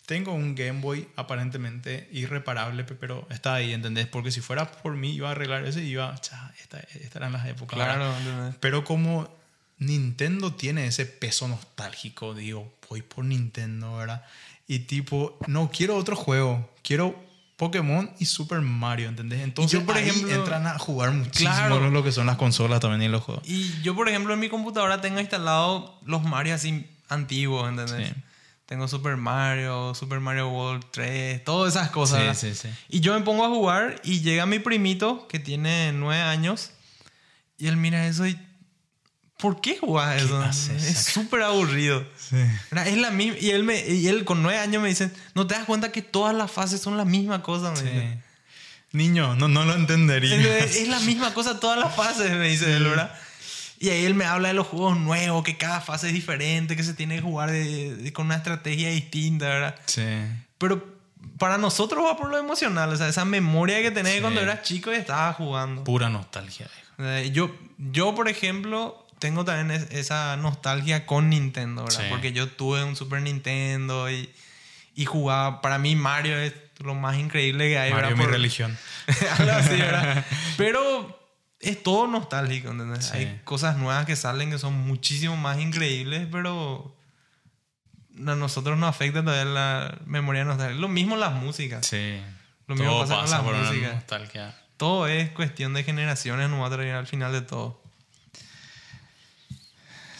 Speaker 1: tengo un Game Boy aparentemente irreparable, pe- pero está ahí, ¿entendés? Porque si fuera por mí, iba a arreglar ese y iba, cha, esta- estas eran las épocas.
Speaker 2: Claro.
Speaker 1: Pero como Nintendo tiene ese peso nostálgico, digo, voy por Nintendo, ¿verdad? Y tipo, no quiero otro juego, quiero Pokémon y Super Mario, ¿entendés? Entonces,
Speaker 2: yo, por
Speaker 1: ahí
Speaker 2: ejemplo-
Speaker 1: entran a jugar muchísimo
Speaker 2: Claro.
Speaker 1: lo que son las consolas también y los juegos.
Speaker 2: Y yo, por ejemplo, en mi computadora tengo instalado los Mario así antiguos, ¿entendés?
Speaker 1: Sí.
Speaker 2: Tengo Super Mario, Super Mario World 3, todas esas cosas.
Speaker 1: Sí, sí.
Speaker 2: Y yo me pongo a jugar y llega mi primito, que tiene nueve años, y él mira eso y... ¿Por qué jugás eso?
Speaker 1: haces
Speaker 2: Es súper aburrido. Es la misma... Y él, me, y él con nueve años me dice, ¿no te das cuenta que todas las fases son la misma cosa? Me dice.
Speaker 1: Niño, no, no lo entendería.
Speaker 2: Es, es la misma cosa todas las fases, me dice él, ¿verdad? Y ahí él me habla de los juegos nuevos, que cada fase es diferente, que se tiene que jugar de- de- con una estrategia distinta, ¿verdad?
Speaker 1: Sí.
Speaker 2: Pero para nosotros va por lo emocional, o sea, esa memoria que tenés
Speaker 1: Sí.
Speaker 2: cuando eras chico y estabas jugando.
Speaker 1: Pura nostalgia. viejo.
Speaker 2: Eh, Yo, yo, por ejemplo, tengo también es- esa nostalgia con Nintendo, ¿verdad?
Speaker 1: Sí.
Speaker 2: Porque yo tuve un Super Nintendo y, y jugaba. Para mí, Mario es lo más increíble que hay,
Speaker 1: Mario,
Speaker 2: ¿verdad?
Speaker 1: mi
Speaker 2: Por-
Speaker 1: religión.
Speaker 2: Algo así, ¿verdad? Pero es todo nostálgico, ¿entendés?
Speaker 1: Sí.
Speaker 2: Hay cosas nuevas que salen que son muchísimo más increíbles, pero a nosotros nos afecta todavía la memoria nostálgica. Lo mismo las músicas.
Speaker 1: Sí.
Speaker 2: Lo mismo
Speaker 1: Todo
Speaker 2: pasa con las
Speaker 1: por
Speaker 2: músicas.
Speaker 1: nostalgia.
Speaker 2: Todo es cuestión de generaciones, no va a traer al final de todo.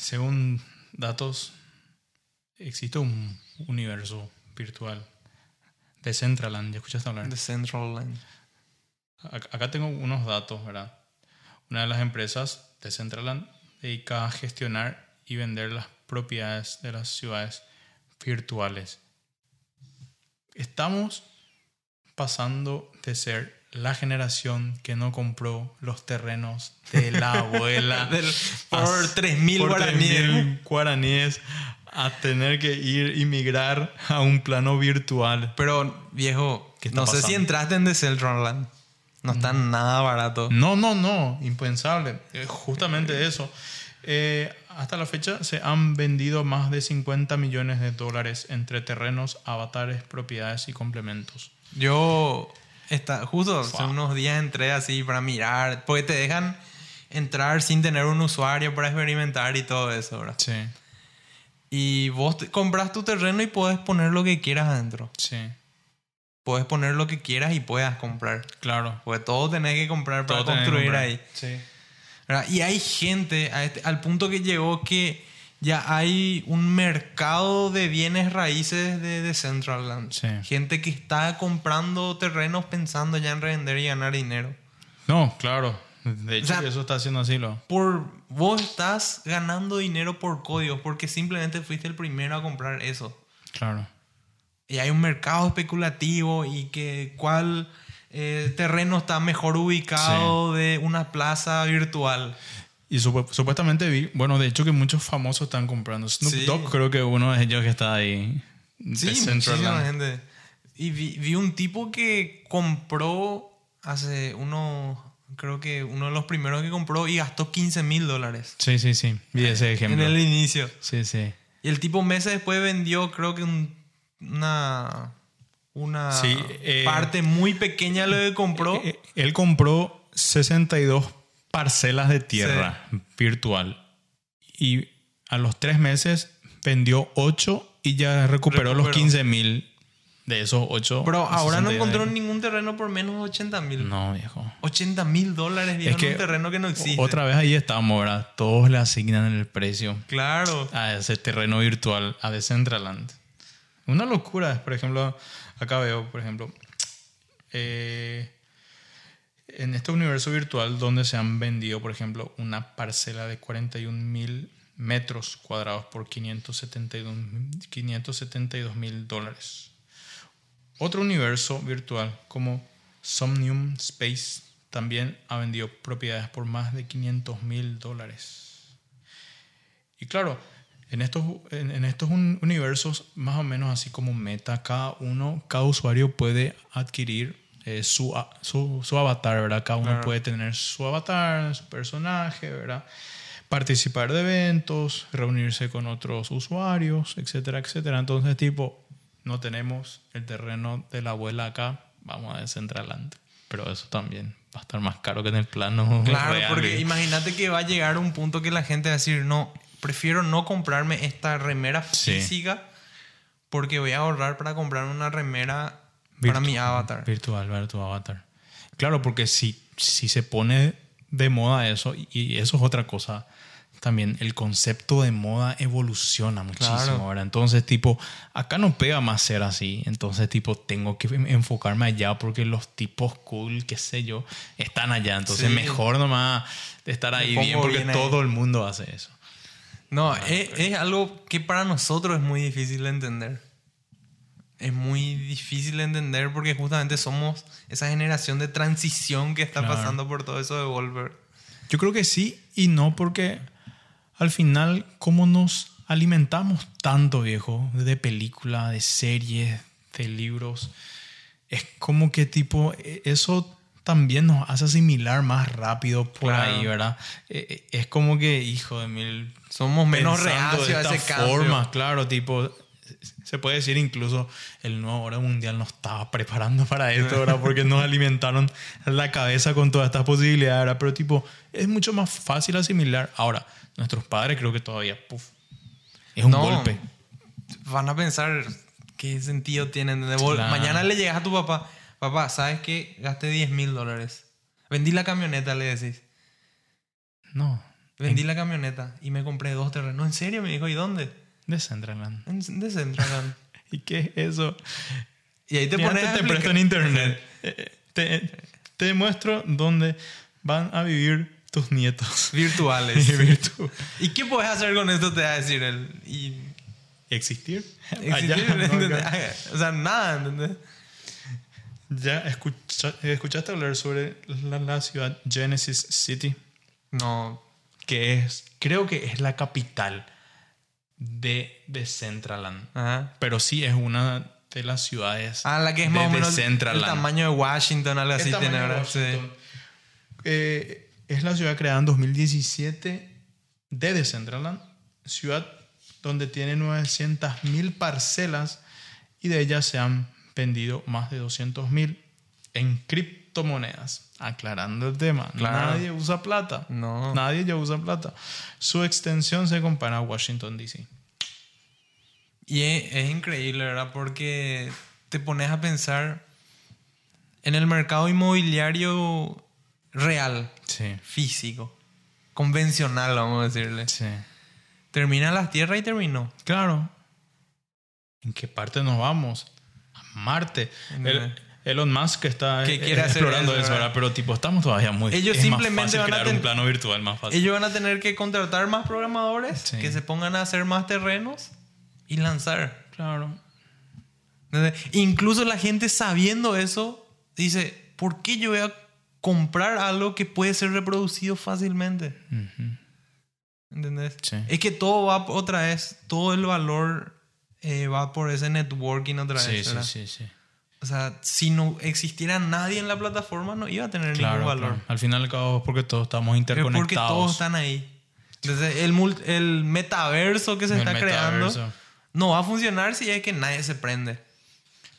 Speaker 1: Según datos, existe un universo virtual de Centraland. ¿Ya escuchaste hablar?
Speaker 2: The Central Line.
Speaker 1: Ac- Acá tengo unos datos, ¿verdad? Una de las empresas de Centraland dedica a gestionar y vender las propiedades de las ciudades virtuales. Estamos pasando de ser la generación que no compró los terrenos de la abuela
Speaker 2: Del- por
Speaker 1: a-
Speaker 2: 3.000
Speaker 1: por
Speaker 2: guaraníes.
Speaker 1: 3.000 guaraníes a tener que ir y migrar a un plano virtual.
Speaker 2: Pero, viejo,
Speaker 1: ¿Qué está
Speaker 2: no sé si entraste en The Central Line. No está nada barato.
Speaker 1: No, no, no, impensable. Eh, Justamente eso. Eh, hasta la fecha se han vendido más de 50 millones de dólares entre terrenos, avatares, propiedades y complementos.
Speaker 2: Yo, está, justo hace
Speaker 1: Wow.
Speaker 2: unos días entré así para mirar, porque te dejan entrar sin tener un usuario para experimentar y todo eso, ¿verdad?
Speaker 1: Sí,
Speaker 2: Y vos te- compras tu terreno y puedes poner lo que quieras adentro.
Speaker 1: sí,
Speaker 2: Puedes poner lo que quieras y puedas comprar.
Speaker 1: claro.
Speaker 2: Porque todo tenés que comprar para
Speaker 1: que
Speaker 2: construir
Speaker 1: comprar.
Speaker 2: ahí.
Speaker 1: Sí.
Speaker 2: ¿verdad? Y hay gente este- al punto que llegó que ya hay un mercado de bienes raíces de, de Centraland.
Speaker 1: Sí.
Speaker 2: Gente que está comprando terrenos pensando ya en revender y ganar dinero.
Speaker 1: No, claro. De hecho,
Speaker 2: O sea,
Speaker 1: eso está haciendo así lo.
Speaker 2: Por, vos estás ganando dinero por códigos porque simplemente fuiste el primero a comprar eso.
Speaker 1: Claro.
Speaker 2: Y hay un mercado especulativo y que cuál eh, terreno está mejor ubicado de una plaza virtual.
Speaker 1: Y supu- supuestamente vi, bueno, de hecho que muchos famosos están comprando. Snoop
Speaker 2: Sí.
Speaker 1: Dogg creo que uno de ellos que está ahí.
Speaker 2: Sí, muchísima gente. Y vi, vi un tipo que compró hace uno, creo que uno de los primeros que compró y gastó 15 mil dólares
Speaker 1: Sí, sí, sí. Vi ese ejemplo.
Speaker 2: en el inicio.
Speaker 1: Sí, sí.
Speaker 2: Y el tipo meses después vendió, creo que un- una, una
Speaker 1: Sí, eh,
Speaker 2: parte muy pequeña de lo que compró.
Speaker 1: Eh, Él compró 62 parcelas de tierra virtual. Y a los tres meses vendió 8 y ya recuperó, los
Speaker 2: Recuperó.
Speaker 1: 15 mil de esos 8.
Speaker 2: Pero ahora no encontró ningún terreno por menos de 80 mil.
Speaker 1: No, viejo.
Speaker 2: 80 mil dólares, viejo,
Speaker 1: Es que
Speaker 2: en un terreno que no existe.
Speaker 1: Otra vez ahí estamos, ¿verdad? Todos le asignan el precio
Speaker 2: Claro.
Speaker 1: a ese terreno virtual, a Decentraland. Una locura. Por ejemplo, acá veo, por ejemplo, eh, en este universo virtual donde se han vendido, por ejemplo, una parcela de 41 mil metros cuadrados por 572 mil dólares. Otro universo virtual como Somnium Space también ha vendido propiedades por más de 500 mil dólares. Y claro, en estos, en, estos un- universos, más o menos así como meta, cada uno, cada usuario puede adquirir eh, su, su, su avatar, ¿verdad? Cada uno puede tener su avatar, su personaje, ¿verdad? Participar de eventos, reunirse con otros usuarios, etcétera, etcétera. Entonces, tipo, no tenemos el terreno de la abuela acá, vamos a Decentraland. Pero eso también va a estar más caro que en el plano
Speaker 2: Claro,
Speaker 1: real.
Speaker 2: porque imagínate que va a llegar un punto que la gente va a decir, no, prefiero no comprarme esta remera
Speaker 1: Sí.
Speaker 2: física porque voy a ahorrar para comprar una remera para
Speaker 1: Virtu-
Speaker 2: mi avatar.
Speaker 1: Virtual, ver tu avatar. Claro, porque si, si se pone de moda eso, y, eso es otra cosa, también el concepto de moda evoluciona muchísimo,
Speaker 2: Claro.
Speaker 1: ¿verdad? Entonces, tipo, acá no pega más ser así. Entonces, tipo, tengo que enfocarme allá porque los tipos cool, qué sé yo, están allá. Entonces,
Speaker 2: Sí.
Speaker 1: mejor nomás estar ahí bien porque
Speaker 2: bien ahí.
Speaker 1: todo el mundo hace eso.
Speaker 2: No, es, es algo que para nosotros es muy difícil de entender. Es muy difícil de entender porque justamente somos esa generación de transición que está
Speaker 1: Claro.
Speaker 2: pasando por todo eso de Volver.
Speaker 1: Yo creo que sí y no porque al final, ¿cómo nos alimentamos tanto, viejo? De película, de series, de libros. Es como que tipo, eh, eso también nos hace asimilar más rápido por
Speaker 2: Claro.
Speaker 1: ahí, ¿verdad? Eh, eh, Es como que, hijo de mil...
Speaker 2: Somos menos reacios
Speaker 1: de
Speaker 2: a
Speaker 1: esta
Speaker 2: ese cambio.
Speaker 1: forma, claro, tipo... Se puede decir incluso el nuevo orden mundial no estaba preparando para esto, ¿verdad? Porque nos alimentaron la cabeza con todas estas posibilidades, ¿verdad? Pero tipo, es mucho más fácil asimilar. Ahora, nuestros padres creo que todavía, puf, es un
Speaker 2: No.
Speaker 1: golpe.
Speaker 2: Van a pensar qué sentido tiene. ¿entendés? Vos
Speaker 1: Claro.
Speaker 2: Mañana le llegas a tu papá. Papá, ¿sabes qué? Gasté 10 mil dólares. Vendí la camioneta, le decís.
Speaker 1: No,
Speaker 2: Vendí la camioneta y me compré dos terrenos. ¿En serio? Me dijo, ¿y dónde?
Speaker 1: Decentraland.
Speaker 2: En Decentraland.
Speaker 1: ¿Y qué es eso?
Speaker 2: y ahí te pones
Speaker 1: te, presto en internet. Eh, Te, te muestro dónde van a vivir tus nietos.
Speaker 2: virtuales.
Speaker 1: Virtu-
Speaker 2: ¿Y qué puedes hacer con esto? Te va a decir él. Y
Speaker 1: ¿Existir?
Speaker 2: existir,
Speaker 1: Allá, no, acá.
Speaker 2: O sea, nada, ¿entendés?
Speaker 1: ¿Ya escucha- escuchaste hablar sobre la, la ciudad Genesis City?
Speaker 2: No.
Speaker 1: Que es, creo que es la capital de Decentraland.
Speaker 2: Ajá.
Speaker 1: Pero sí es una de las ciudades
Speaker 2: Ah, la que es
Speaker 1: de
Speaker 2: más o menos el, tamaño de Washington, algo así tiene.
Speaker 1: Eh, es la ciudad creada en 2017 de Decentraland, ciudad donde tiene 900.000 parcelas y de ellas se han vendido más de 200.000 en criptomonedas. Aclarando el tema,
Speaker 2: Claro.
Speaker 1: nadie usa plata.
Speaker 2: No.
Speaker 1: Nadie ya usa plata. Su extensión se compara a Washington, D.C.
Speaker 2: Y es, es increíble, ¿verdad? Porque te pones a pensar en el mercado inmobiliario real,
Speaker 1: Sí.
Speaker 2: físico, convencional, vamos a decirle.
Speaker 1: Sí.
Speaker 2: Termina las tierras y terminó.
Speaker 1: Claro. ¿En qué parte nos vamos? A Marte. El- Elon Musk está
Speaker 2: Que
Speaker 1: eh,
Speaker 2: quiere hacer
Speaker 1: explorando
Speaker 2: eso,
Speaker 1: eso,
Speaker 2: ¿verdad?
Speaker 1: Pero tipo, estamos todavía muy...
Speaker 2: Ellos
Speaker 1: es
Speaker 2: simplemente
Speaker 1: más fácil
Speaker 2: van a
Speaker 1: crear un plano virtual más fácil.
Speaker 2: Ellos van a tener que contratar más programadores
Speaker 1: Sí.
Speaker 2: que se pongan a hacer más terrenos y lanzar.
Speaker 1: Claro.
Speaker 2: Incluso la gente sabiendo eso dice, ¿por qué yo voy a comprar algo que puede ser reproducido fácilmente?
Speaker 1: Ujú.
Speaker 2: ¿Entendés?
Speaker 1: Sí.
Speaker 2: Es que todo va otra vez, todo el valor eh, va por ese networking otra
Speaker 1: Sí,
Speaker 2: vez.
Speaker 1: sí,
Speaker 2: ¿verdad?
Speaker 1: sí, sí.
Speaker 2: O sea, si no existiera nadie en la plataforma, no iba a tener
Speaker 1: Claro,
Speaker 2: ningún valor.
Speaker 1: claro. Al final y al cabo es porque todos estamos
Speaker 2: Es
Speaker 1: interconectados.
Speaker 2: porque todos están ahí. Entonces, el, el metaverso que se
Speaker 1: El
Speaker 2: está creando no va a funcionar si es que nadie se prende.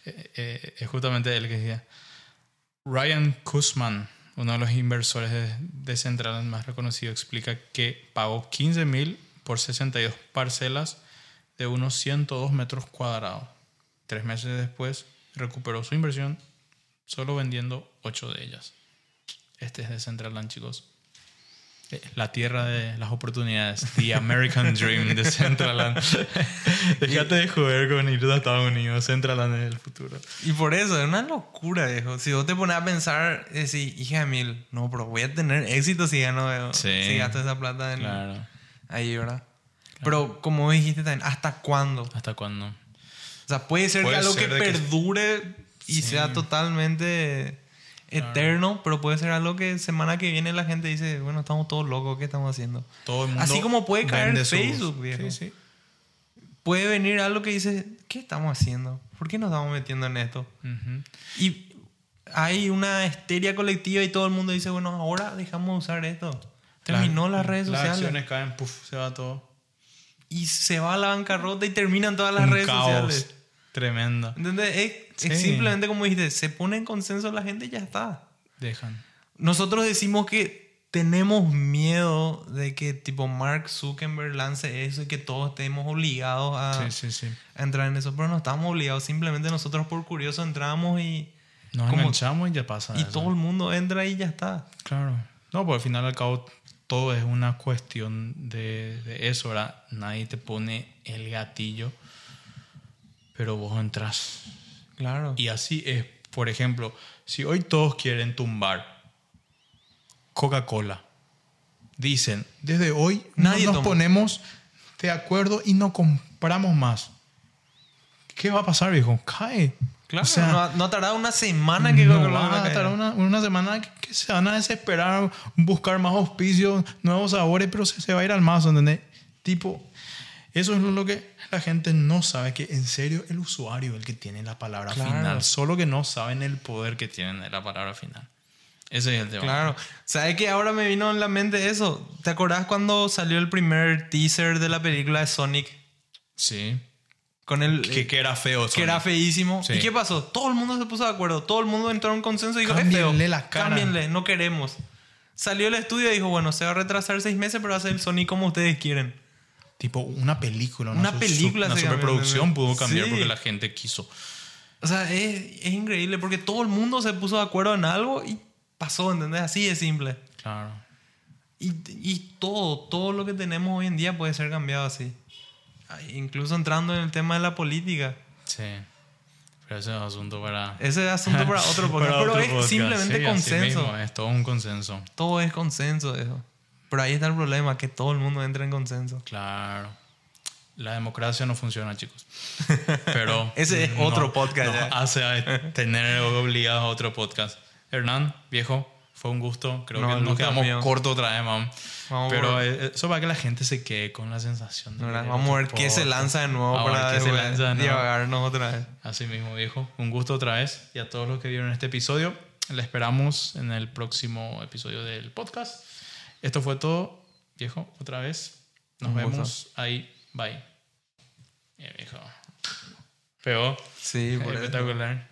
Speaker 1: Eh, eh, es justamente él que decía. Ryan Kuzman, uno de los inversores de, de Central más reconocido, explica que pagó 15 mil por 62 parcelas de unos 102 metros cuadrados. Tres meses después recuperó su inversión solo vendiendo 8 de ellas. Este es de Centraland, chicos. Eh, La tierra de las oportunidades. The American Dream de Centraland. Déjate de joder con ir a Estados Unidos. Centraland es el futuro.
Speaker 2: Y por eso, es una locura, viejo. Si vos te pones a pensar, decís, hija de mil, no, pero voy a tener éxito si gano, eh,
Speaker 1: Sí.
Speaker 2: si gasto esa plata en,
Speaker 1: Claro.
Speaker 2: ahí, ¿verdad? Pero como dijiste también, ¿hasta cuándo?
Speaker 1: ¿Hasta cuándo?
Speaker 2: Sea, puede ser
Speaker 1: Puede
Speaker 2: algo
Speaker 1: ser
Speaker 2: que perdure y
Speaker 1: Sí.
Speaker 2: sea totalmente eterno, pero puede ser algo que semana que viene la gente dice, bueno, estamos todos locos, ¿qué estamos haciendo?
Speaker 1: Todo el mundo
Speaker 2: Así como puede caer en
Speaker 1: sus-
Speaker 2: Facebook, viejo.
Speaker 1: Sí, sí.
Speaker 2: Puede venir algo que dice, ¿qué estamos haciendo? ¿Por qué nos estamos metiendo en esto? Y hay una histeria colectiva y todo el mundo dice, bueno, ahora dejamos de usar esto. Terminó las, redes
Speaker 1: Las
Speaker 2: sociales.
Speaker 1: acciones caen, puf, se va todo.
Speaker 2: Y se va a la bancarrota y terminan todas las
Speaker 1: Un
Speaker 2: redes
Speaker 1: caos
Speaker 2: sociales.
Speaker 1: Tremendo.
Speaker 2: ¿Entendés? Es, simplemente como dijiste, se pone en consenso la gente y ya está.
Speaker 1: Dejan.
Speaker 2: Nosotros decimos que tenemos miedo de que tipo Mark Zuckerberg lance eso y que todos estemos obligados a,
Speaker 1: Sí, sí, sí.
Speaker 2: a entrar en eso, pero no estamos obligados, simplemente nosotros por curioso entramos y,
Speaker 1: Nos
Speaker 2: Como-
Speaker 1: enganchamos y ya pasa.
Speaker 2: y
Speaker 1: eso.
Speaker 2: todo el mundo entra y ya está.
Speaker 1: Claro. No, porque al final al cabo todo es una cuestión de, de eso, ¿verdad? Nadie te pone el gatillo, pero vos entras.
Speaker 2: Claro.
Speaker 1: Y así es, por ejemplo, si hoy todos quieren tumbar Coca-Cola, dicen, desde hoy
Speaker 2: Nadie
Speaker 1: nos
Speaker 2: toma.
Speaker 1: ponemos de acuerdo y no compramos más. ¿Qué va a pasar, viejo? Cae.
Speaker 2: Claro,
Speaker 1: O sea,
Speaker 2: no, no tardará una semana que
Speaker 1: no va
Speaker 2: a
Speaker 1: tardar una, una semana que, que se van a desesperar, buscar más auspicios, nuevos sabores, pero se, se va a ir al mazo, ¿entendés? Tipo, eso es lo que la gente no sabe, que en serio el usuario es el que tiene la palabra
Speaker 2: Claro.
Speaker 1: final, solo que no saben el poder que tienen de la palabra final. Ese es el tema.
Speaker 2: Claro. ¿Sabes que ahora me vino en la mente eso? ¿Te acordás cuando salió el primer teaser de la película de Sonic?
Speaker 1: Sí.
Speaker 2: Con el...
Speaker 1: Que, que era feo.
Speaker 2: que era feísimo.
Speaker 1: Sí.
Speaker 2: ¿Y qué pasó? Todo el mundo se puso de acuerdo. Todo el mundo entró en un consenso y dijo, es
Speaker 1: Cámbienle
Speaker 2: feo.
Speaker 1: la cara.
Speaker 2: Cámbienle, no queremos. Salió el estudio y dijo, bueno, se va a retrasar seis meses, pero va a ser el Sonic como ustedes quieren.
Speaker 1: Tipo una película.
Speaker 2: Una
Speaker 1: su-
Speaker 2: película
Speaker 1: Una
Speaker 2: se cambió,
Speaker 1: superproducción pudo cambiar
Speaker 2: Sí.
Speaker 1: porque la gente quiso.
Speaker 2: O sea, es, es increíble porque todo el mundo se puso de acuerdo en algo y pasó, ¿entendés? Así de simple.
Speaker 1: Claro.
Speaker 2: Y, y todo, todo lo que tenemos hoy en día puede ser cambiado así. Incluso entrando en el tema de la política.
Speaker 1: Sí. Pero ese es asunto para...
Speaker 2: Ese es asunto para otro podcast.
Speaker 1: Para
Speaker 2: pero
Speaker 1: otro
Speaker 2: es
Speaker 1: podcast.
Speaker 2: simplemente
Speaker 1: Sí,
Speaker 2: consenso.
Speaker 1: mismo, es todo un consenso.
Speaker 2: Todo es consenso, eso. Pero ahí está el problema, que todo el mundo entra en consenso.
Speaker 1: Claro. La democracia no funciona, chicos. Pero.
Speaker 2: Ese es otro podcast
Speaker 1: nos hace a tener obligados a otro podcast. Hernán, viejo, fue un gusto. Creo
Speaker 2: No,
Speaker 1: que nos quedamos
Speaker 2: mío.
Speaker 1: corto otra vez, mam.
Speaker 2: Vamos
Speaker 1: Pero
Speaker 2: por-
Speaker 1: eh, eso para que la gente se quede con la sensación de.
Speaker 2: ¿verdad?
Speaker 1: ver
Speaker 2: Vamos a ver qué se lanza de nuevo
Speaker 1: a ver
Speaker 2: para
Speaker 1: qué se
Speaker 2: después
Speaker 1: lanza de nuevo.
Speaker 2: divagarnos otra vez.
Speaker 1: Así mismo, viejo. Un gusto otra vez. Y a todos los que vieron este episodio, le esperamos en el próximo episodio del podcast. Esto fue todo, viejo, otra vez. Nos
Speaker 2: Un
Speaker 1: vemos ahí. Bye. Bien, viejo. Pegó.
Speaker 2: Sí, por eso.
Speaker 1: Espectacular.